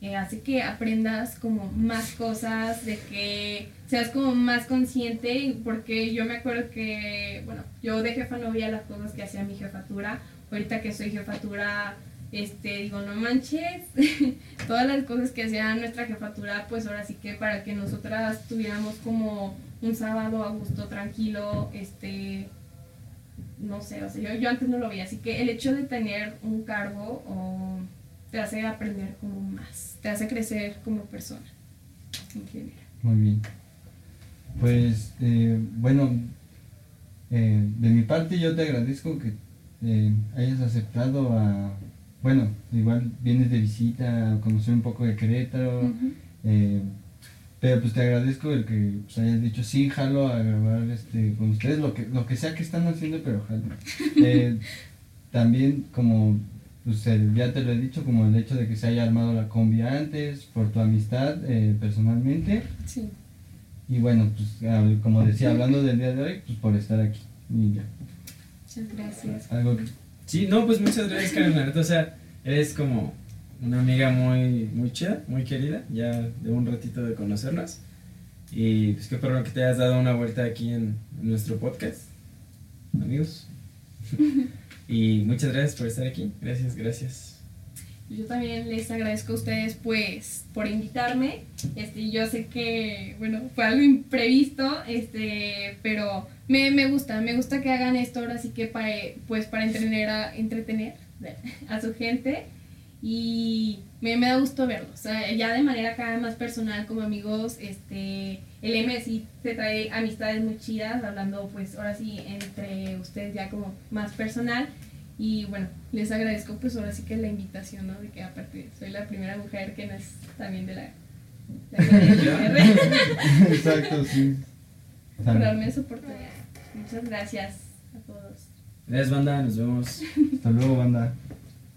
Eh, hace que aprendas como más cosas, de que seas como más consciente, porque yo me acuerdo que, bueno, yo de jefa no veía las cosas que hacía mi jefatura, ahorita que soy jefatura, este, digo, no manches, todas las cosas que hacía nuestra jefatura, pues ahora sí que para que nosotras tuviéramos como un sábado a gusto, tranquilo, este, no sé, o sea, yo, yo antes no lo veía, así que el hecho de tener un cargo o te hace aprender como más, te hace crecer como persona. en general.
Muy bien. Pues, eh, bueno, eh, de mi parte yo te agradezco que eh, hayas aceptado a, bueno, igual vienes de visita a conocer un poco de Querétaro, eh, pero pues te agradezco el que pues, hayas dicho sí, jalo a grabar este, con ustedes, lo que, lo que sea que están haciendo, pero jalo. También como pues el- ya te lo he dicho, como el hecho de que se haya armado la combi antes, por tu amistad eh, personalmente.
Sí.
Y bueno, pues como decía, hablando del día de hoy, pues por estar aquí. Y ya.
Muchas gracias.
Algo que
Sí, no, pues muchas gracias, Karen. O sea, eres como una amiga muy, muy chida, muy querida, ya de un ratito de conocernos. Y pues qué perro que te hayas dado una vuelta aquí en, en nuestro podcast, amigos. y muchas gracias por estar aquí. Gracias, gracias.
Yo también les agradezco a ustedes pues por invitarme. Este, yo sé que, bueno, fue algo imprevisto, este, pero me, me gusta, me gusta que hagan esto ahora sí que para, pues para entretener a, entretener a su gente y me, me da gusto verlos. O sea, ya de manera cada vez más personal como amigos, este, el M sí se trae amistades muy chidas, hablando pues ahora sí entre ustedes ya como más personal. Y bueno, les agradezco pues ahora sí que la invitación, ¿no? De que aparte soy la primera mujer que no es también de la... la LGR,
Exacto, sí.
por darme esa oportunidad. Muchas gracias a todos.
Gracias, banda. Nos vemos.
Hasta luego, banda.